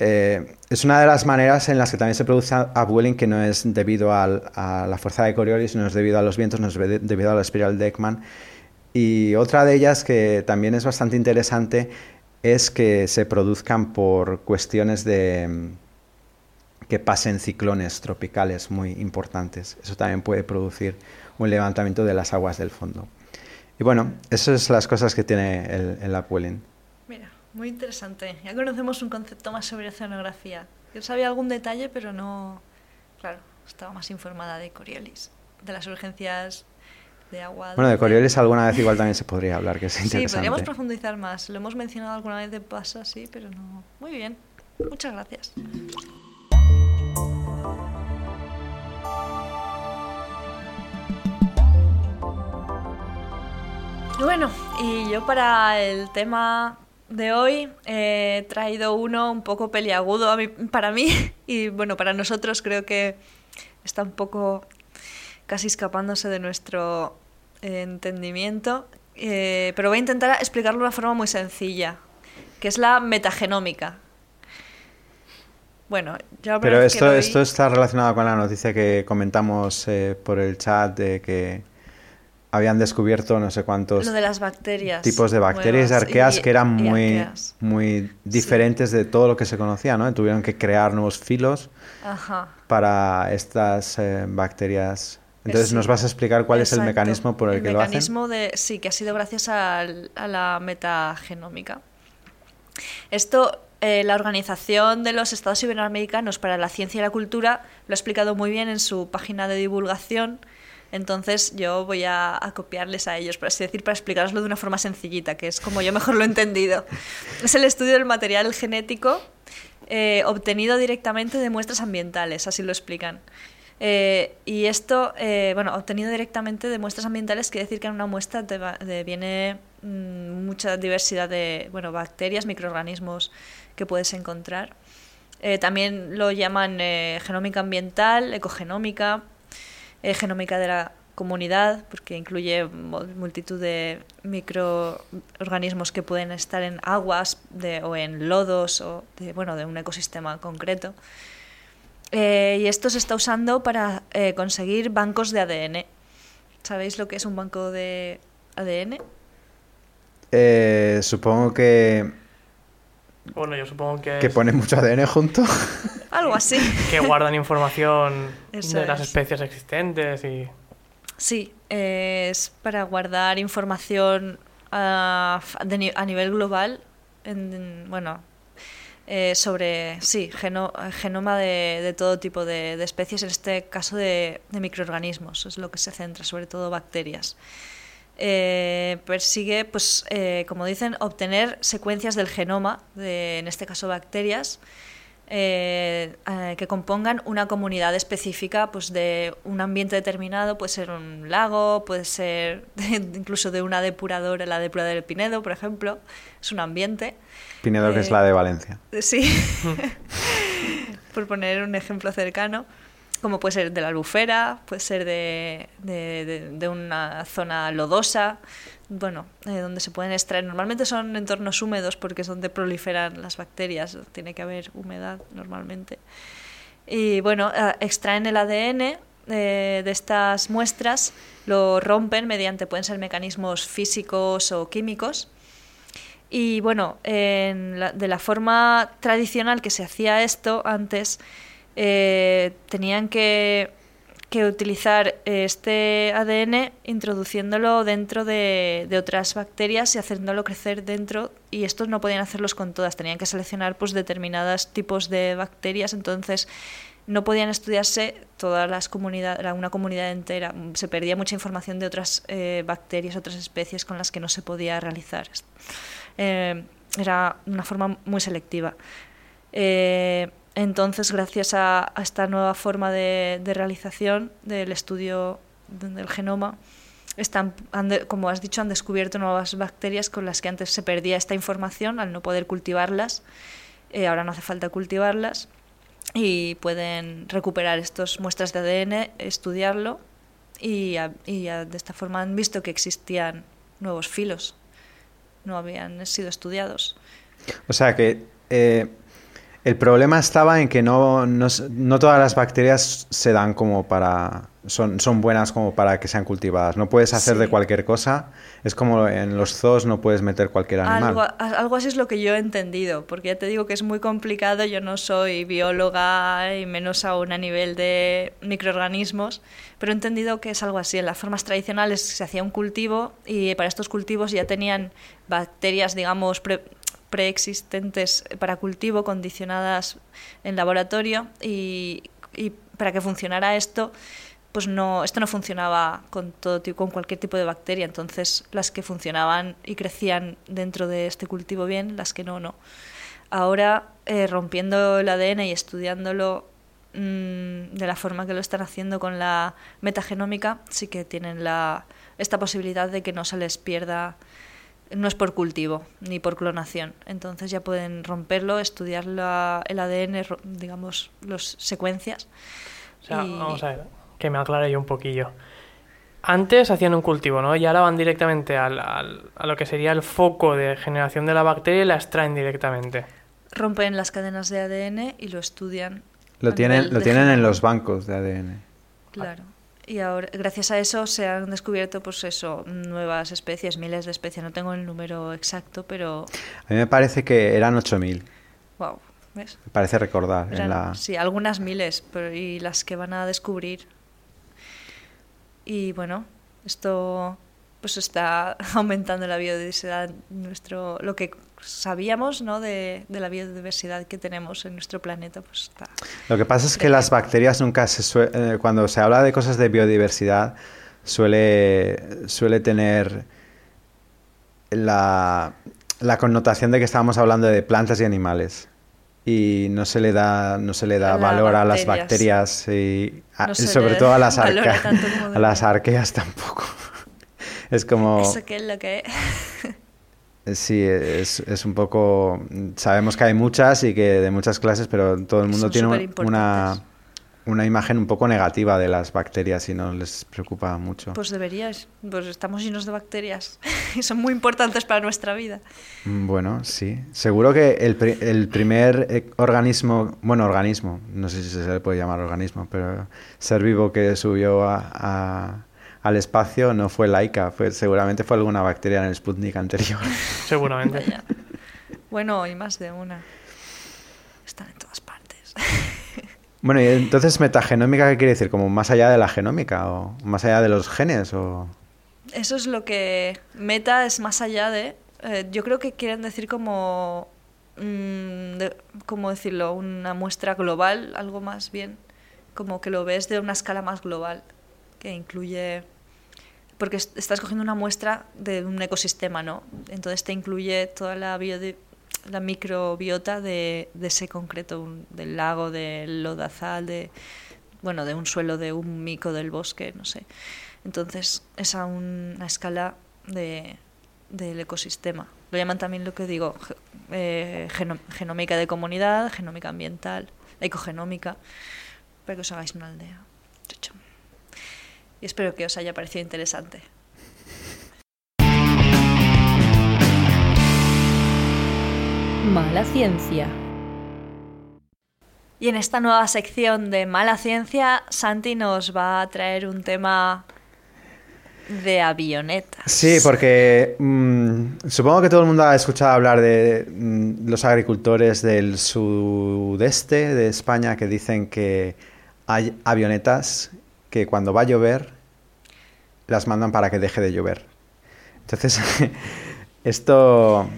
Eh, es una de las maneras en las que también se produce upwelling que no es debido a la fuerza de Coriolis, no es debido a los vientos, no es de- debido a la espiral de Ekman. Y otra de ellas que también es bastante interesante es que se produzcan por cuestiones de que pasen ciclones tropicales muy importantes. Eso también puede producir un levantamiento de las aguas del fondo. Y bueno, esas son las cosas que tiene el, el. Muy interesante. Ya conocemos un concepto más sobre oceanografía. Yo sabía algún detalle, pero no... Claro, estaba más informada de Coriolis, de las urgencias de agua. Bueno, de. Coriolis alguna vez igual también se podría hablar, que es Sí, interesante. podríamos profundizar más. Lo hemos mencionado alguna vez de paso, sí, pero no. Muy bien. Muchas gracias. Bueno, y yo para el tema de hoy he traído uno un poco peliagudo a mí- para mí y bueno, para nosotros creo que está un poco casi escapándose de nuestro eh, entendimiento, eh, pero voy a intentar explicarlo de una forma muy sencilla, que es la metagenómica. Bueno, yo Pero esto, esto está relacionado con la noticia que comentamos eh, por el chat de que habían descubierto no sé cuántos lo de las bacterias. tipos de bacterias nuevas arqueas y- que eran muy, arqueas. muy diferentes de todo lo que se conocía, ¿no? Tuvieron que crear nuevos filos Ajá. para estas eh, bacterias. Entonces, Sí. ¿nos vas a explicar cuál es el mecanismo por el, que lo hacen? mecanismo de sí, que ha sido gracias al- a, la metagenómica. Esto, eh, la Organización de los Estados Iberoamericanos para la Ciencia y la Cultura lo ha explicado muy bien en su página de divulgación. Entonces yo voy a, a copiarles a ellos, por así decir, para explicaroslo de una forma sencillita, que es como yo mejor lo he entendido. Es el estudio del material genético eh, obtenido directamente de muestras ambientales, así lo explican. Eh, y esto, eh, bueno, obtenido directamente de muestras ambientales quiere decir que en una muestra te va- te viene mm, mucha diversidad de bueno, bacterias, microorganismos que puedes encontrar. También lo llaman genómica ambiental, ecogenómica, eh, genómica de la comunidad, porque incluye mu- multitud de microorganismos que pueden estar en aguas de- o en lodos o de, bueno, de un ecosistema concreto. Eh, y esto se está usando para eh, conseguir bancos de ADN. ¿Sabéis lo que es un banco de ADN? Eh, supongo que, Bueno, yo supongo que, que es pone mucho ADN junto. Algo así. que guardan información Eso de las es. especies existentes y... Sí, es para guardar información a, de ni- a nivel global, en- bueno, eh, sobre, sí, geno- genoma de, de todo tipo de, de especies, en este caso de, de microorganismos, es lo que se centra, sobre todo bacterias. Eh, persigue, pues, eh, como dicen, obtener secuencias del genoma, de, en este caso bacterias, eh, eh, que compongan una comunidad específica pues de un ambiente determinado, puede ser un lago, puede ser incluso de una depuradora, la depuradora del Pinedo, por ejemplo, es un ambiente. Pinedo, que es Eh, la de Valencia. Sí, por poner un ejemplo cercano, como puede ser de la albufera, puede ser de, de- de- de una zona lodosa, bueno, eh, donde se pueden extraer. Normalmente son entornos húmedos porque es donde proliferan las bacterias, tiene que haber humedad normalmente. Y bueno, eh, extraen el ADN eh, de estas muestras, lo rompen mediante, pueden ser mecanismos físicos o químicos. Y bueno, de la forma tradicional que se hacía esto antes, tenían que, que utilizar este ADN introduciéndolo dentro de, otras bacterias y haciéndolo crecer dentro. Y estos no podían hacerlos con todas, tenían que seleccionar pues, determinados tipos de bacterias. Entonces no podían estudiarse todas las comunidades, una comunidad entera. Se perdía mucha información de otras eh, bacterias, otras especies con las que no se podía realizar. Eh, era una forma muy selectiva. Eh, entonces, gracias a, esta nueva forma de, realización del estudio de- del genoma, han como has dicho, han descubierto nuevas bacterias con las que antes se perdía esta información al no poder cultivarlas. Eh, ahora no hace falta cultivarlas y pueden recuperar estas muestras de ADN, estudiarlo y, de esta forma han visto que existían nuevos filos, no habían sido estudiados. O sea que eh, el problema estaba en que no, no, no todas las bacterias se dan como para. Son, son buenas como para que sean cultivadas. No puedes hacer Sí. de cualquier cosa. Es como en los zoos no puedes meter cualquier animal. Algo, algo así es lo que yo he entendido, porque ya te digo que es muy complicado, yo no soy bióloga y menos aún a nivel de microorganismos, pero he entendido que es algo así. En las formas tradicionales se hacía un cultivo y para estos cultivos ya tenían bacterias, digamos, pre- preexistentes para cultivo, condicionadas en laboratorio y, y para que funcionara esto pues no, esto no funcionaba con todo tipo, con cualquier tipo de bacteria. Entonces, las que funcionaban y crecían dentro de este cultivo bien, las que no, no. Ahora, eh, rompiendo el ADN y estudiándolo mm, de la forma que lo están haciendo con la metagenómica, sí que tienen la, esta posibilidad de que no se les pierda, no es por cultivo ni por clonación. Entonces ya pueden romperlo, estudiar la, el ADN, digamos, las secuencias. O sea, Y- vamos a ver, que me aclare yo un poquillo. Antes hacían un cultivo, ¿no? Y ahora van directamente al, al- a lo que sería el foco de generación de la bacteria y la extraen directamente. Rompen las cadenas de ADN y lo estudian. Lo tienen, lo tienen en los bancos de ADN. Claro. Y ahora, gracias a eso se han descubierto, pues eso, nuevas especies, miles de especies. No tengo el número exacto, pero A mí me parece que eran 8.000. wow, ¿ves? Me parece recordar. en la... Sí, algunas miles, pero y las que van a descubrir. Y bueno, esto pues está aumentando la biodiversidad, nuestro, lo que sabíamos ¿no? de, de la biodiversidad que tenemos en nuestro planeta, pues está. Lo que pasa es que las bacterias nunca se eh, cuando se habla de cosas de biodiversidad suele, suele tener la, la connotación de que estamos hablando de plantas y animales y no se le da no se le da la valor a las bacterias. y a- No se sobre todo a las, arca- a las arqueas tampoco es como Eso que es lo que Sí, es, es un poco... Sabemos que hay muchas y que de muchas clases, pero todo el mundo Son tiene un- una, una imagen un poco negativa de las bacterias y no les preocupa mucho. Pues deberías, pues estamos llenos de bacterias y son muy importantes para nuestra vida. Mm, Bueno, sí. Seguro que el, pri- el primer eh, organismo, bueno, organismo, no sé si se le puede llamar organismo, pero ser vivo que subió a- a- al espacio no fue laica, fue, seguramente fue alguna bacteria en el Sputnik anterior. Seguramente. Vaya. Bueno, y más de una. Están en todas partes. Bueno, y entonces metagenómica, ¿qué quiere decir? ¿Como más allá de la genómica o más allá de los genes o...? Eso es lo que meta es más allá de. eh, yo creo que quieren decir como. mm, de- ¿Cómo decirlo? Una muestra global, algo más bien. Como que lo ves de una escala más global, que incluye. Porque est- estás cogiendo una muestra de un ecosistema, ¿no? Entonces te incluye toda la, biodi- la microbiota de, de ese concreto, un- del lago, del lodazal, de, bueno, de un suelo, de un mico del bosque, no sé. Entonces es a una escala de, del ecosistema. Lo llaman también lo que digo, eh, geno- genómica de comunidad, genómica ambiental, ecogenómica, para que os hagáis una aldea. Y espero que os haya parecido interesante. Mala ciencia. Y en esta nueva sección de mala ciencia, Santi nos va a traer un tema de avionetas. Sí, porque mm, supongo que todo el mundo ha escuchado hablar de mm, los agricultores del sudeste de España que dicen que hay avionetas que cuando va a llover las mandan para que deje de llover. Entonces, esto,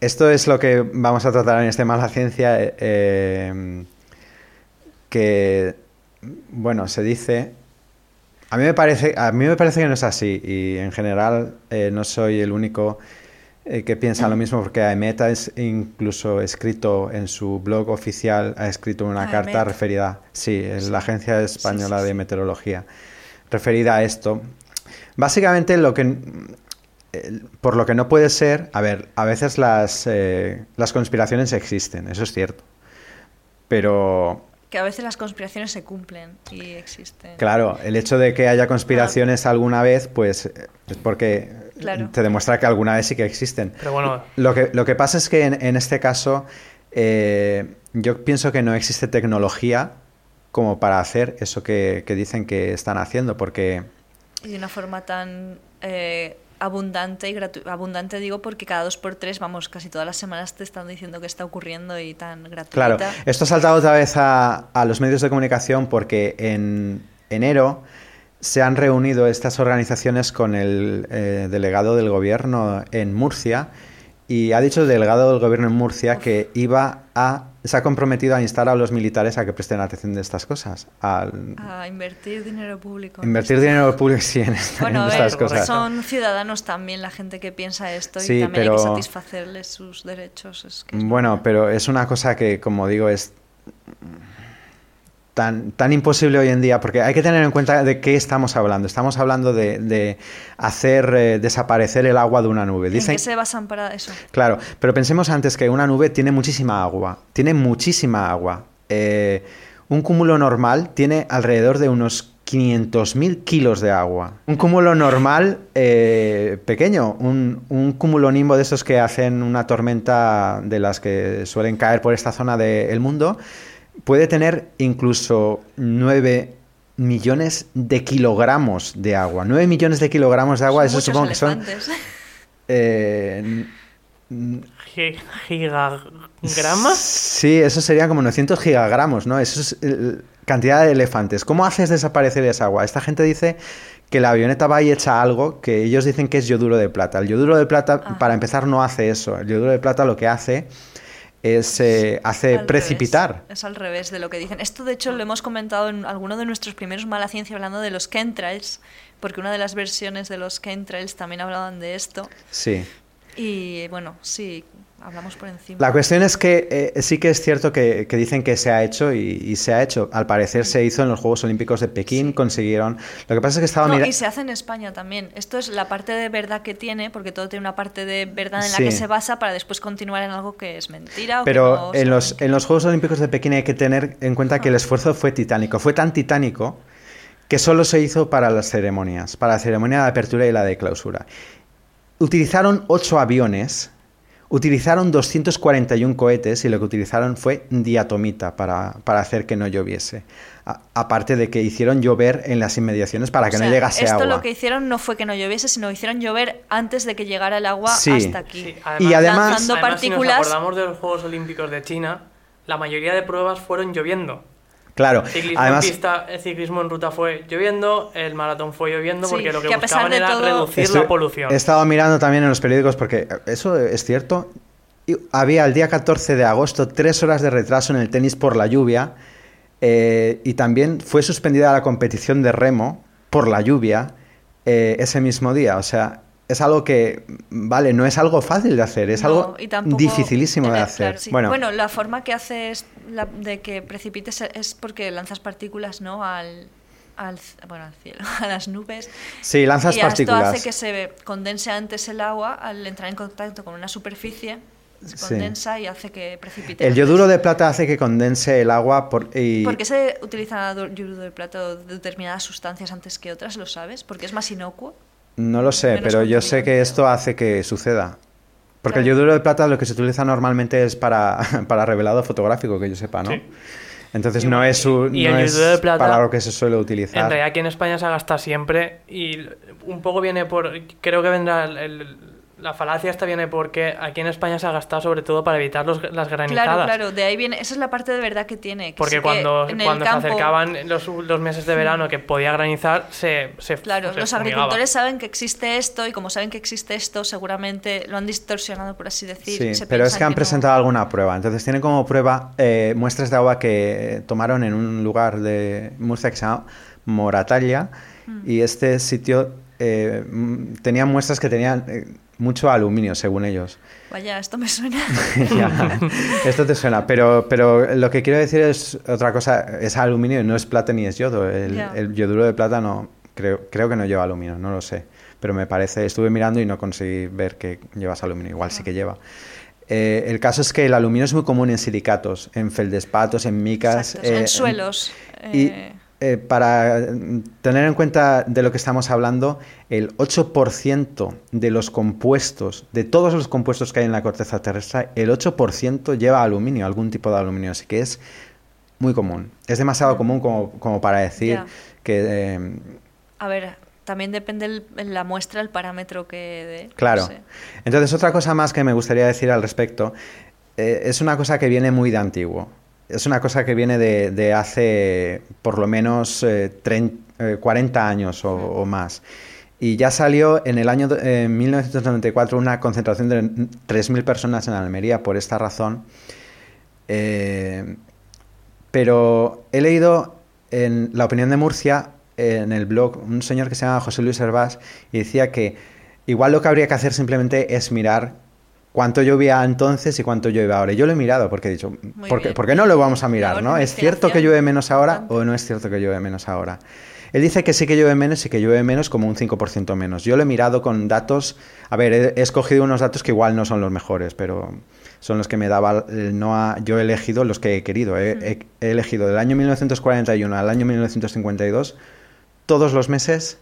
esto es lo que vamos a tratar en este Mala Ciencia, eh, eh, que, bueno, se dice a mí me parece, a mí me parece que no es así y en general eh, no soy el único eh, que piensa lo mismo porque AEMET es incluso escrito en su blog oficial, ha escrito una carta referida, sí, es la Agencia Española sí, de. Meteorología, referida a esto. Básicamente lo que, eh, por lo que no puede ser, a ver, a veces las, eh, las conspiraciones existen, eso es cierto, pero Que a veces las conspiraciones se cumplen y existen. Claro, el hecho de que haya conspiraciones alguna vez, pues es porque Claro. te demuestra que alguna vez sí que existen. Pero bueno, Lo que, lo que pasa es que en, en este caso eh, yo pienso que no existe tecnología como para hacer eso que, que dicen que están haciendo, porque Y de una forma tan eh, abundante y gratuita. Abundante digo porque cada dos por tres, vamos, casi todas las semanas te están diciendo que está ocurriendo y tan gratuita. Claro, esto ha saltado otra vez a, a los medios de comunicación porque en enero se han reunido estas organizaciones con el eh, delegado del gobierno en Murcia y ha dicho el delegado del gobierno en Murcia que iba a se ha comprometido a instar a los militares a que presten atención de estas cosas. A invertir dinero público. invertir dinero público sí, en, esta- Bueno, en estas ver, cosas. son ciudadanos también la gente que piensa esto Sí, y también hay que satisfacerles sus derechos. es que es Bueno, pero es una cosa que, como digo, es tan, tan imposible hoy en día, porque hay que tener en cuenta de qué estamos hablando. Estamos hablando de, de hacer eh, desaparecer el agua de una nube. ¿En Dicen, qué se basan para eso? Claro, pero pensemos antes que una nube tiene muchísima agua, tiene muchísima agua. Eh, un cúmulo normal tiene alrededor de unos 500.000 kilos de agua. Un cúmulo normal eh, pequeño, un, un cúmulo nimbo de esos que hacen una tormenta de las que suelen caer por esta zona del mundo, puede tener incluso 9 millones de kilogramos de agua. 9 millones de kilogramos de agua, Son eso supongo que son... eh, ¿Gigagramas? Sí, eso sería como 900 gigagramos, ¿no? Eso es eh, cantidad de elefantes. ¿Cómo haces desaparecer esa agua? Esta gente dice que la avioneta va y echa algo que ellos dicen que es yoduro de plata. El yoduro de plata, Ajá. para empezar, no hace eso. El yoduro de plata lo que hace es eh, hace Al precipitar. revés, es al revés de lo que dicen. Esto, de hecho, lo hemos comentado en alguno de nuestros primeros Mala Ciencia hablando de los chemtrails, porque una de las versiones de los chemtrails también hablaban de esto. Sí. Y bueno, sí, hablamos por encima. La cuestión es que eh, sí que es cierto que, que dicen que se ha hecho y, y se ha hecho. Al parecer se hizo en los Juegos Olímpicos de Pekín, consiguieron. Lo que pasa es que estaba No, mirando. y se hace en España también. Esto es la parte de verdad que tiene, porque todo tiene una parte de verdad en la Sí. que se basa para después continuar en algo que es mentira. O que Pero no en, los, en los Juegos Olímpicos de Pekín hay que tener en cuenta que el esfuerzo fue titánico. Fue tan titánico que solo se hizo para las ceremonias, para la ceremonia de apertura y la de clausura. Utilizaron ocho aviones, utilizaron 241 cohetes y lo que utilizaron fue diatomita para, para hacer que no lloviese. A- aparte de que hicieron llover en las inmediaciones para que O no sea, llegase esto agua. lo que hicieron no fue que no lloviese, sino hicieron llover antes de que llegara el agua Sí. hasta aquí. Sí, Y además- Lanzando además, si nos partículas- acordamos de los Juegos Olímpicos de China, la mayoría de pruebas fueron lloviendo. Claro, Ciclismo además en pista, el ciclismo en ruta fue lloviendo, el maratón fue lloviendo Sí, porque lo que, que a pesar buscaban de era todo- reducir Estoy- la polución. He estado mirando también en los periódicos porque eso es cierto. Y Había el día 14 de agosto tres horas de retraso en el tenis por la lluvia eh, y también fue suspendida la competición de remo por la lluvia eh, ese mismo día. O sea, es algo que, vale, no es algo fácil de hacer, es No, algo tampoco dificilísimo de hacer. claro, sí. Bueno, Bueno, la forma que haces la- de que precipites es porque lanzas partículas, ¿no? Al, al, bueno, al cielo, a las nubes. sí, lanzas y partículas. esto hace que se condense antes el agua al entrar en contacto con una superficie. Se Sí. condensa y hace que precipite. El yoduro de plata hace que condense el agua por, y ¿Por qué se utiliza yoduro de plata o determinadas sustancias antes que otras? ¿Lo sabes? Porque es más inocuo. No lo sé, pero yo sé que esto hace que suceda. Porque el yoduro de plata lo que se utiliza normalmente es para, para revelado fotográfico, que yo sepa, ¿no? Sí. Entonces Y- no es, un- y no el es yoduro de plata, para lo que se suele En utilizar. realidad aquí en España se gasta siempre y un poco viene por... Creo que vendrá el- el- la falacia esta viene porque aquí en España se ha gastado sobre todo para evitar los, las granizadas. Claro, claro, de ahí viene. Esa es la parte de verdad que tiene. que Porque sí que cuando, cuando campo- se acercaban los, los meses de verano que podía granizar, se, se Claro, se los fumigaba. agricultores saben que existe esto y como saben que existe esto, seguramente lo han distorsionado, por así decir. Sí, Se pero es que han no. presentado alguna prueba. Entonces tienen como prueba eh, muestras de agua que tomaron en un lugar de Murcia que se llama Moratalla. Mm. Y este sitio eh, tenía muestras que tenían eh, mucho aluminio, según ellos. Vaya, esto me suena. Ya, Esto te suena, pero, pero lo que quiero decir es otra cosa, es aluminio, no es plata ni es yodo. El, yoduro de plata no, creo, creo que no lleva aluminio, no lo sé. Pero me parece, estuve mirando y no conseguí ver que llevas aluminio, igual sí que lleva. Eh, el caso es que el aluminio es muy común en silicatos, en feldespatos, en micas. Eh, en suelos. y eh, eh, para mm, tener en cuenta de lo que estamos hablando, el 8% de los compuestos, de todos los compuestos que hay en la corteza terrestre, el 8% lleva aluminio, algún tipo de aluminio, así que es muy común. Es demasiado común como, como para decir que... eh, a ver, también depende el- la muestra, el parámetro que dé. no Claro. sé. Entonces, otra cosa más que me gustaría decir al respecto eh, es una cosa que viene muy de antiguo. Es una cosa que viene de, de hace por lo menos eh, trein- eh, 40 años o, o más. Y ya salió en el año eh, 1994 una concentración de 3.000 personas en Almería por esta razón. Eh, pero he leído en La opinión de Murcia, en el blog, un señor que se llama José Luis Hervás, y decía que igual lo que habría que hacer simplemente es mirar cuánto llovía entonces y cuánto llueve ahora. Y yo lo he mirado porque he dicho, ¿por qué, bien. por qué no lo vamos a mirar? ¿no? ¿Es cierto que llueve menos ahora o no es cierto que llueve menos ahora? Él dice que sí que llueve menos y que llueve menos como un 5% menos. Yo lo he mirado con datos, a ver, he, he escogido unos datos que igual no son los mejores, pero son los que me daba el NOAA. Yo he elegido los que he querido. He, he- he elegido del año 1941 al año 1952 todos los meses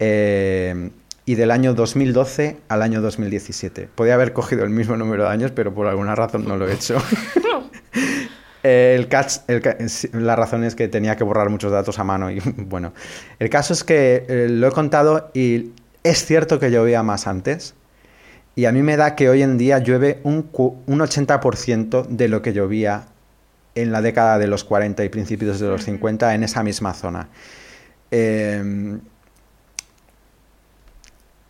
eh, y del año 2012 al año 2017. Podía haber cogido el mismo número de años, pero por alguna razón no lo he hecho. El catch- la razón es que tenía que borrar muchos datos a mano y bueno, el caso es que eh, lo he contado y es cierto que llovía más antes y a mí me da que hoy en día llueve un, un 80% de lo que llovía en la década de los 40 y principios de los 50 en esa misma zona. Eh,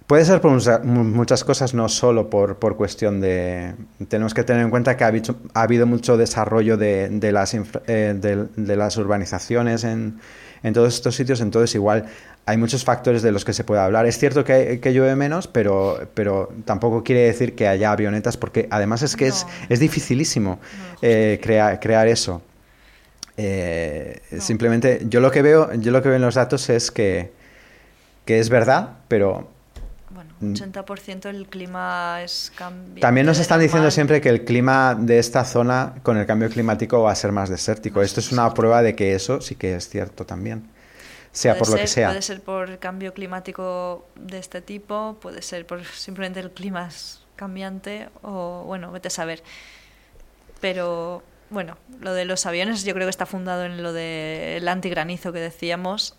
Puede ser por mucha- mu- muchas cosas, no solo por, por cuestión de... Tenemos que tener en cuenta que ha habido, ha habido mucho desarrollo de, de las, infra- eh, de, de las urbanizaciones en, en todos estos sitios, entonces igual hay muchos factores de los que se puede hablar. Es cierto que, que llueve menos, pero, pero tampoco quiere decir que haya avionetas, porque además es que es, No. es dificilísimo No, eh, crear, eso. Eh, No. Simplemente, yo lo que veo, yo lo que veo en los datos es que, que es verdad, pero. 80% el clima es. También nos de están diciendo normal. siempre que el clima de esta zona con el cambio climático va a ser más desértico. Esto es una prueba de que eso sí que es cierto también. Sea Puede por lo que ser- sea. Puede ser por cambio climático de este tipo, puede ser por simplemente el clima es cambiante o, bueno, vete a saber. Pero, bueno, lo de los aviones yo creo que está fundado en lo del antigranizo que decíamos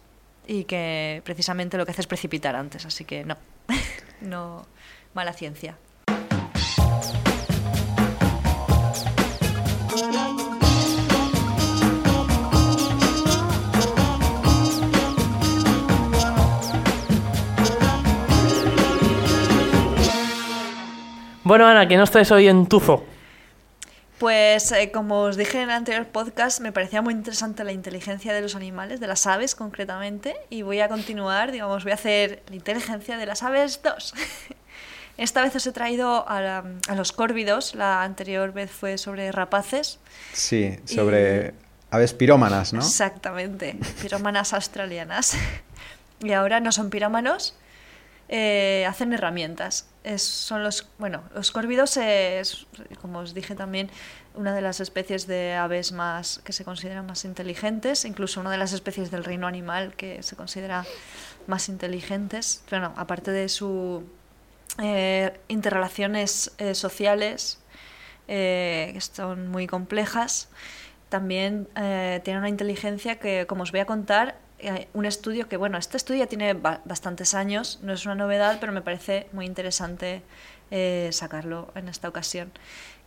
y que precisamente lo que hace es precipitar antes, así que no, no, mala ciencia. Bueno, Ana, que no estáis hoy en Tufo. Pues eh, como os dije en el anterior podcast, me parecía muy interesante la inteligencia de los animales, de las aves concretamente, y voy a continuar, digamos, voy a hacer la inteligencia de las aves 2. Esta vez os he traído a, la- a los córvidos, la anterior vez fue sobre rapaces. Sí, sobre aves pirómanas, ¿no? Exactamente, pirómanas australianas. Y ahora no son pirómanos, eh, hacen herramientas. Son los, bueno, los córvidos es, como os dije también, una de las especies de aves más que se consideran más inteligentes, incluso una de las especies del reino animal que se considera más inteligentes. Bueno, aparte de su eh, interrelaciones eh, sociales que son muy complejas, también tiene una inteligencia que, como os voy a contar, eh, un estudio que, bueno, este estudio ya tiene ba- bastantes años, no es una novedad, pero me parece muy interesante eh, sacarlo en esta ocasión.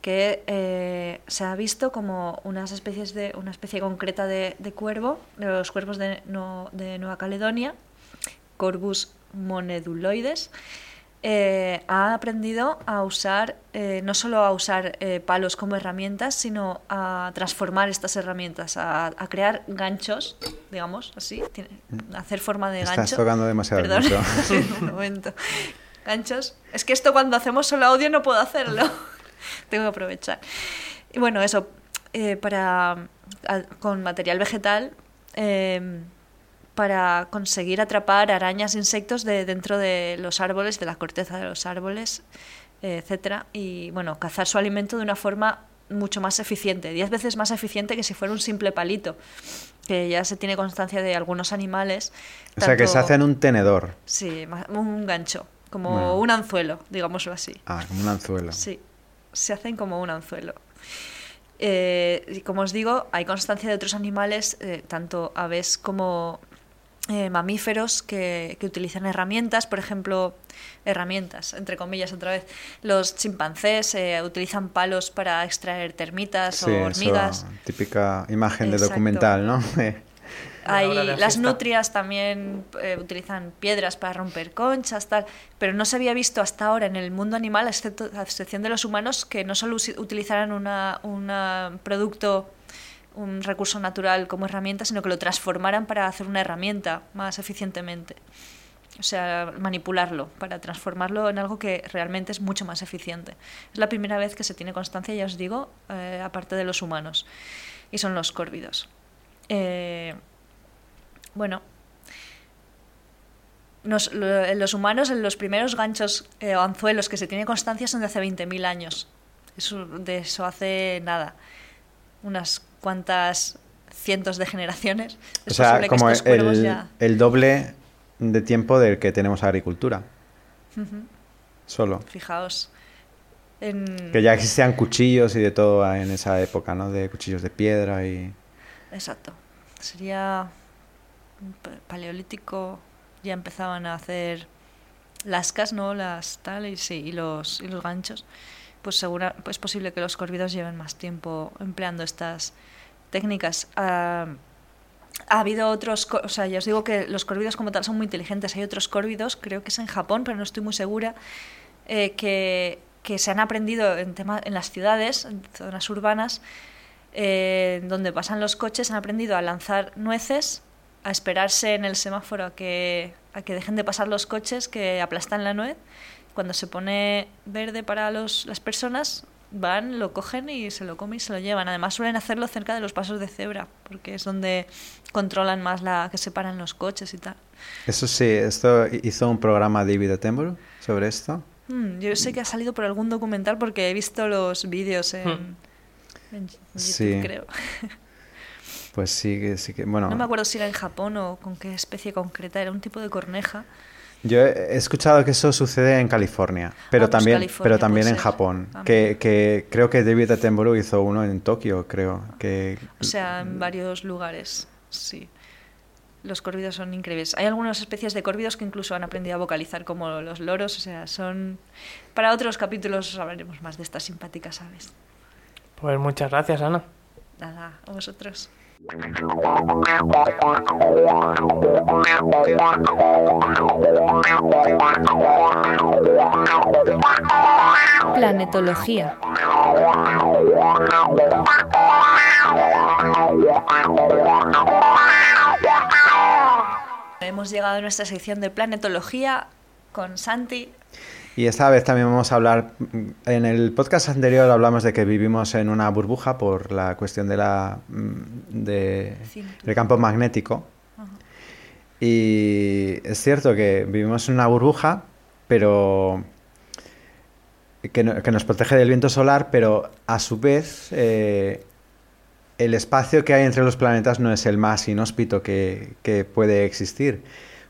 Que eh, se ha visto como unas especies de, una especie concreta de, cuervo, de los cuervos de, de Nueva Caledonia, Corvus moneduloides, eh, ha aprendido a usar, eh, no solo a usar eh, palos como herramientas, sino a transformar estas herramientas, a, a crear ganchos, digamos, así, tiene- hacer forma de Estás gancho. tocando demasiado Perdón, un momento. Ganchos. Es que esto cuando hacemos solo audio no puedo hacerlo. Tengo que aprovechar. Y bueno, eso, para, a- con material vegetal, eh, para conseguir atrapar arañas, insectos de dentro de los árboles, de la corteza de los árboles, eh, etcétera, y bueno, cazar su alimento de una forma mucho más eficiente, diez veces más eficiente que si fuera un simple palito, que ya se tiene constancia de algunos animales. O sea, que se tanto- hace en un tenedor. Sí, un gancho, como Bueno. un anzuelo, digámoslo así. Ah, como un anzuelo. Sí, se hacen como un anzuelo. Eh, y como os digo, hay constancia de otros animales, eh, tanto aves como eh, mamíferos, que, que utilizan herramientas, por ejemplo, herramientas, entre comillas otra vez. Los chimpancés eh, utilizan palos para extraer termitas Sí, o eso, hormigas. típica imagen de documental, ¿no? Hay, las nutrias también eh, utilizan piedras para romper conchas, tal, pero no se había visto hasta ahora en el mundo animal, excepto, a excepción de los humanos, que no solo utilizaran una- una producto, un recurso natural como herramienta, sino que lo transformaran para hacer una herramienta más eficientemente. O sea, manipularlo para transformarlo en algo que realmente es mucho más eficiente. Es la primera vez que se tiene constancia, ya os digo, eh, aparte de los humanos. Y son los córvidos. Eh, bueno, nos- los humanos, en los primeros ganchos eh, o anzuelos que se tiene constancia son de hace 20.000 años. De eso hace nada. Unas cuantas cientos de generaciones. Es o sea, posible que como estos el, ya... el doble de tiempo del que tenemos agricultura. Ujú. Solo. Fijaos. En... Que ya existían cuchillos y de todo en esa época, ¿no? De cuchillos de piedra y... Exacto. Sería pa- paleolítico. Ya empezaban a hacer lascas, ¿no? Las tal y sí, y los, y los ganchos. Pues segura, pues es posible que los córvidos lleven más tiempo empleando estas técnicas. Ah, ha habido otros, o sea, ya os digo que los córvidos como tal son muy inteligentes. Hay otros córvidos, creo que es en Japón, pero no estoy muy segura, eh, que, que se han aprendido en, tema, en las ciudades, en zonas urbanas, eh, donde pasan los coches, han aprendido a lanzar nueces, a esperarse en el semáforo a que, a que dejen de pasar los coches que aplastan la nuez. Cuando se pone verde para los, las personas, van, lo cogen y se lo comen y se lo llevan. Además suelen hacerlo cerca de los pasos de cebra, porque es donde controlan más la que separan los coches y tal. Eso sí, esto hizo un programa David Attenborough sobre esto. Hmm, yo sé que ha salido por algún documental porque he visto los vídeos en, Hmm. en YouTube, Sí. creo. Pues sí, que sí que... Bueno, No me acuerdo si era en Japón o con qué especie concreta, era un tipo de corneja. Yo he escuchado que eso sucede en California, pero Ah, pues también, California pero también en ser. Japón. Ah, que creo que David Attenborough hizo uno en Tokio, creo. Que, O sea, en varios lugares, sí. Los córvidos son increíbles. Hay algunas especies de córvidos que incluso han aprendido a vocalizar como los loros. O sea, son... Para otros capítulos hablaremos más de estas simpáticas aves. Pues muchas gracias, Ana. Nada, a vosotros. Planetología. Hemos llegado a nuestra sección de planetología con Santi. Y esta vez también vamos a hablar, en el podcast anterior hablamos de que vivimos en una burbuja por la cuestión de la, mm, de, del campo magnético. Y es cierto que vivimos en una burbuja, pero que, no- que nos protege del viento solar, pero a su vez eh, el espacio que hay entre los planetas no es el más inhóspito que, que puede existir,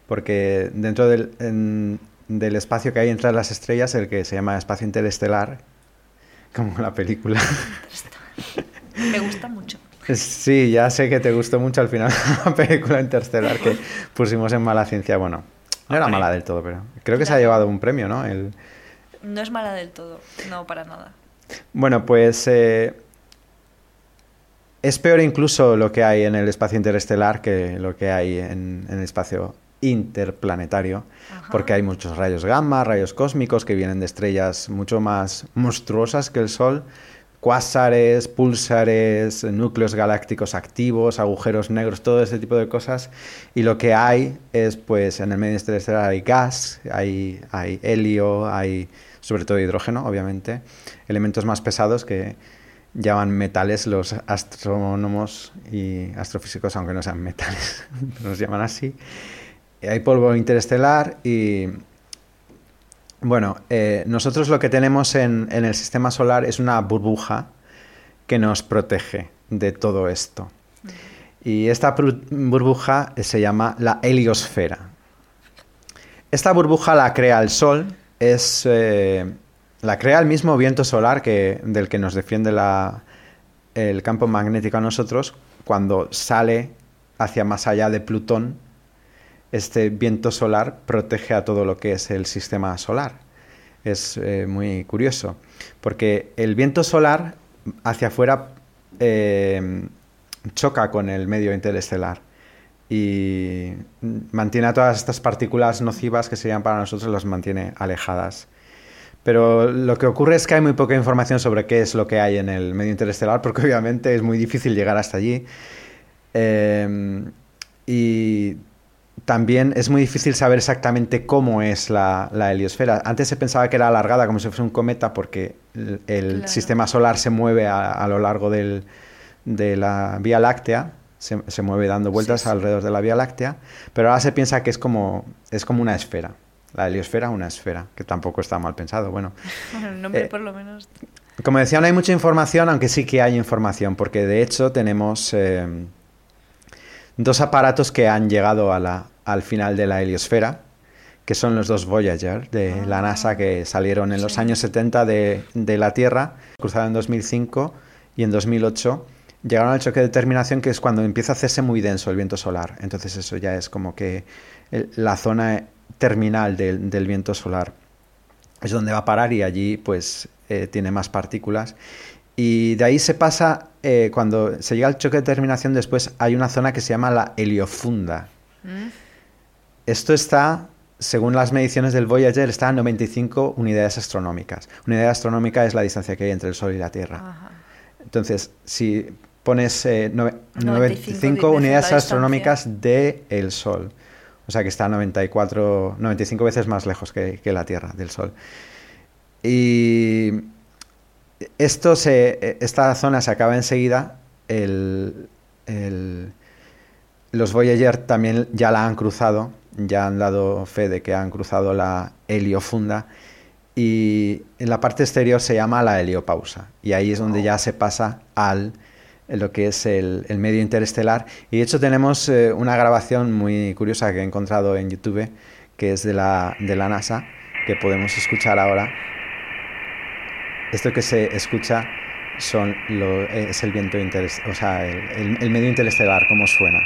porque dentro del, en- del espacio que hay entre las estrellas, el que se llama espacio interestelar, como la película. Me gusta mucho. Sí, ya sé que te gustó mucho al final la película Interstellar que pusimos en mala ciencia. Bueno, no era mala del todo, pero creo que se ha llevado un premio, ¿no? El... No es mala del todo, no para nada. Bueno, pues eh, es peor incluso lo que hay en el espacio interestelar que lo que hay en, en el espacio interplanetario, Ajá. porque hay muchos rayos gamma, rayos cósmicos que vienen de estrellas mucho más monstruosas que el Sol, cuásares, púlsares, núcleos galácticos activos, agujeros negros, todo ese tipo de cosas. Y lo que hay es, pues, en el medio interestelar hay gas, hay, hay helio, hay sobre todo hidrógeno, obviamente, elementos más pesados que llaman metales los astrónomos y astrofísicos, aunque no sean metales, los llaman así. Hay polvo interestelar y bueno, eh, nosotros lo que tenemos en, el sistema solar es una burbuja que nos protege de todo esto. Y esta bur- burbuja se llama la heliosfera. Esta burbuja la crea el Sol, es, eh, la crea el mismo viento solar que, del que nos defiende la- el campo magnético a nosotros cuando sale hacia más allá de Plutón este viento solar protege a todo lo que es el sistema solar. Es eh, muy curioso, porque el viento solar hacia afuera eh, choca con el medio interestelar. y mantiene a todas estas partículas nocivas que serían para nosotros, las mantiene alejadas. Pero lo que ocurre es que hay muy poca información sobre qué es lo que hay en el medio interestelar, porque obviamente es muy difícil llegar hasta allí. Eh, y también es muy difícil saber exactamente cómo es la, la, heliosfera. Antes se pensaba que era alargada como si fuese un cometa porque el, el Claro. sistema solar se mueve a, a lo largo del- de la Vía Láctea, se, se mueve dando vueltas Sí, sí. alrededor de la Vía Láctea, pero ahora se piensa que es como, es como una esfera. La heliosfera, una esfera, que tampoco está mal pensado. Bueno, Bueno, el nombre Eh, por lo menos. como decía, no hay mucha información, aunque sí que hay información, porque de hecho tenemos eh, dos aparatos que han llegado a la- al final de la heliosfera, que son los dos Voyager de la NASA que salieron en los años 70 de, de la Tierra, cruzaron en 2005 y en 2008 llegaron al choque de terminación, que es cuando empieza a hacerse muy denso el viento solar. Entonces eso ya es como que el- la zona terminal del, del viento solar es donde va a parar y allí pues eh, tiene más partículas. Y de ahí se pasa, eh, cuando se llega al choque de terminación, después hay una zona que se llama la heliofunda. ¿Mm? Esto está, según las mediciones del Voyager, está a 95 unidades astronómicas. Unidad astronómica es la distancia que hay entre el Sol y la Tierra. Ajá. Entonces, si pones eh, nove- 95 95 veces unidades astronómicas del el Sol, o sea que está 94, 95 veces más lejos que, que la Tierra del Sol. Y esto se, esta zona se acaba enseguida. El, el- los Voyager también ya la han cruzado, ya han dado fe de que han cruzado la heliofunda y en la parte exterior se llama la heliopausa y ahí es donde ya se pasa al lo que es el, el medio interestelar. Y de hecho tenemos eh, una grabación muy curiosa que he encontrado en YouTube que es de la, de la NASA que podemos escuchar ahora. Esto que se escucha son lo- es el viento interestelar, o sea, el, el- el medio interestelar, cómo suena.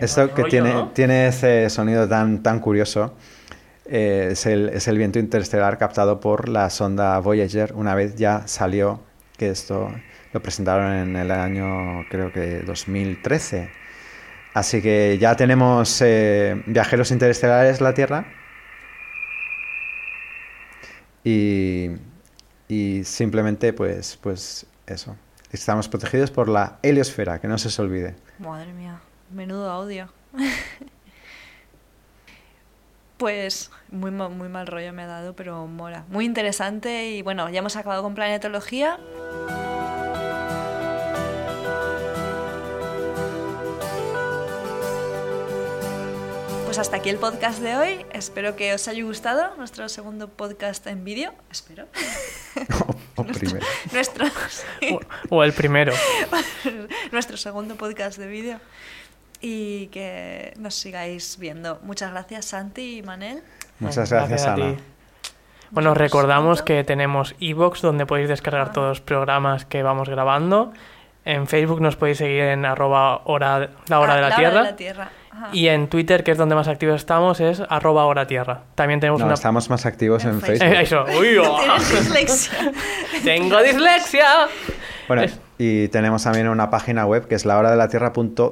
Esto que rollo, tiene, ¿no? tiene ese sonido tan, tan curioso eh, es, el, es el viento interestelar captado por la sonda Voyager una vez ya salió, que esto lo presentaron en el año creo que 2013. Así que ya tenemos eh, viajeros interestelares la Tierra y, y simplemente pues, pues eso. Estamos protegidos por la heliosfera, que no se os olvide. Madre mía, menudo audio. Pues muy, muy mal rollo me ha dado, pero mola. Muy interesante y bueno, ya hemos acabado con planetología. Pues hasta aquí el podcast de hoy. Espero que os haya gustado nuestro segundo podcast en vídeo. Espero. O primero. Nuestro, O, o el primero. nuestro segundo podcast de vídeo. Y que nos sigáis viendo. Muchas gracias, Santi y Manel. Muchas gracias, a Ana. ti. Bueno, os recordamos que tenemos iVoox donde podéis descargar Ah. todos los programas que vamos grabando. En Facebook nos podéis seguir en arroba hora, la hora Ah, de la, hora tierra. de la Tierra. Ajá. Y en Twitter, que es donde más activos estamos, es arroba hora tierra. También tenemos No, una... estamos más activos en, En Facebook. Eh, eso. Uy, oh. Tienes dislexia. Tengo dislexia. Bueno, Es- y tenemos también una página web que es la hora de la tierra.cmi,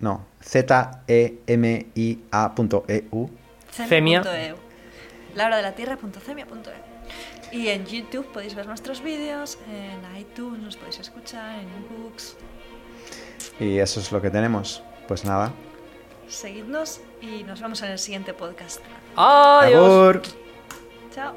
no, zemia.eu. Cemia. Cemia.eu. La hora de la tierra.cemia.eu. Y en YouTube podéis ver nuestros vídeos, en iTunes nos podéis escuchar, en ebooks. Y eso es lo que tenemos. Pues nada. Seguidnos y nos vemos en el siguiente podcast. Adiós. Chao.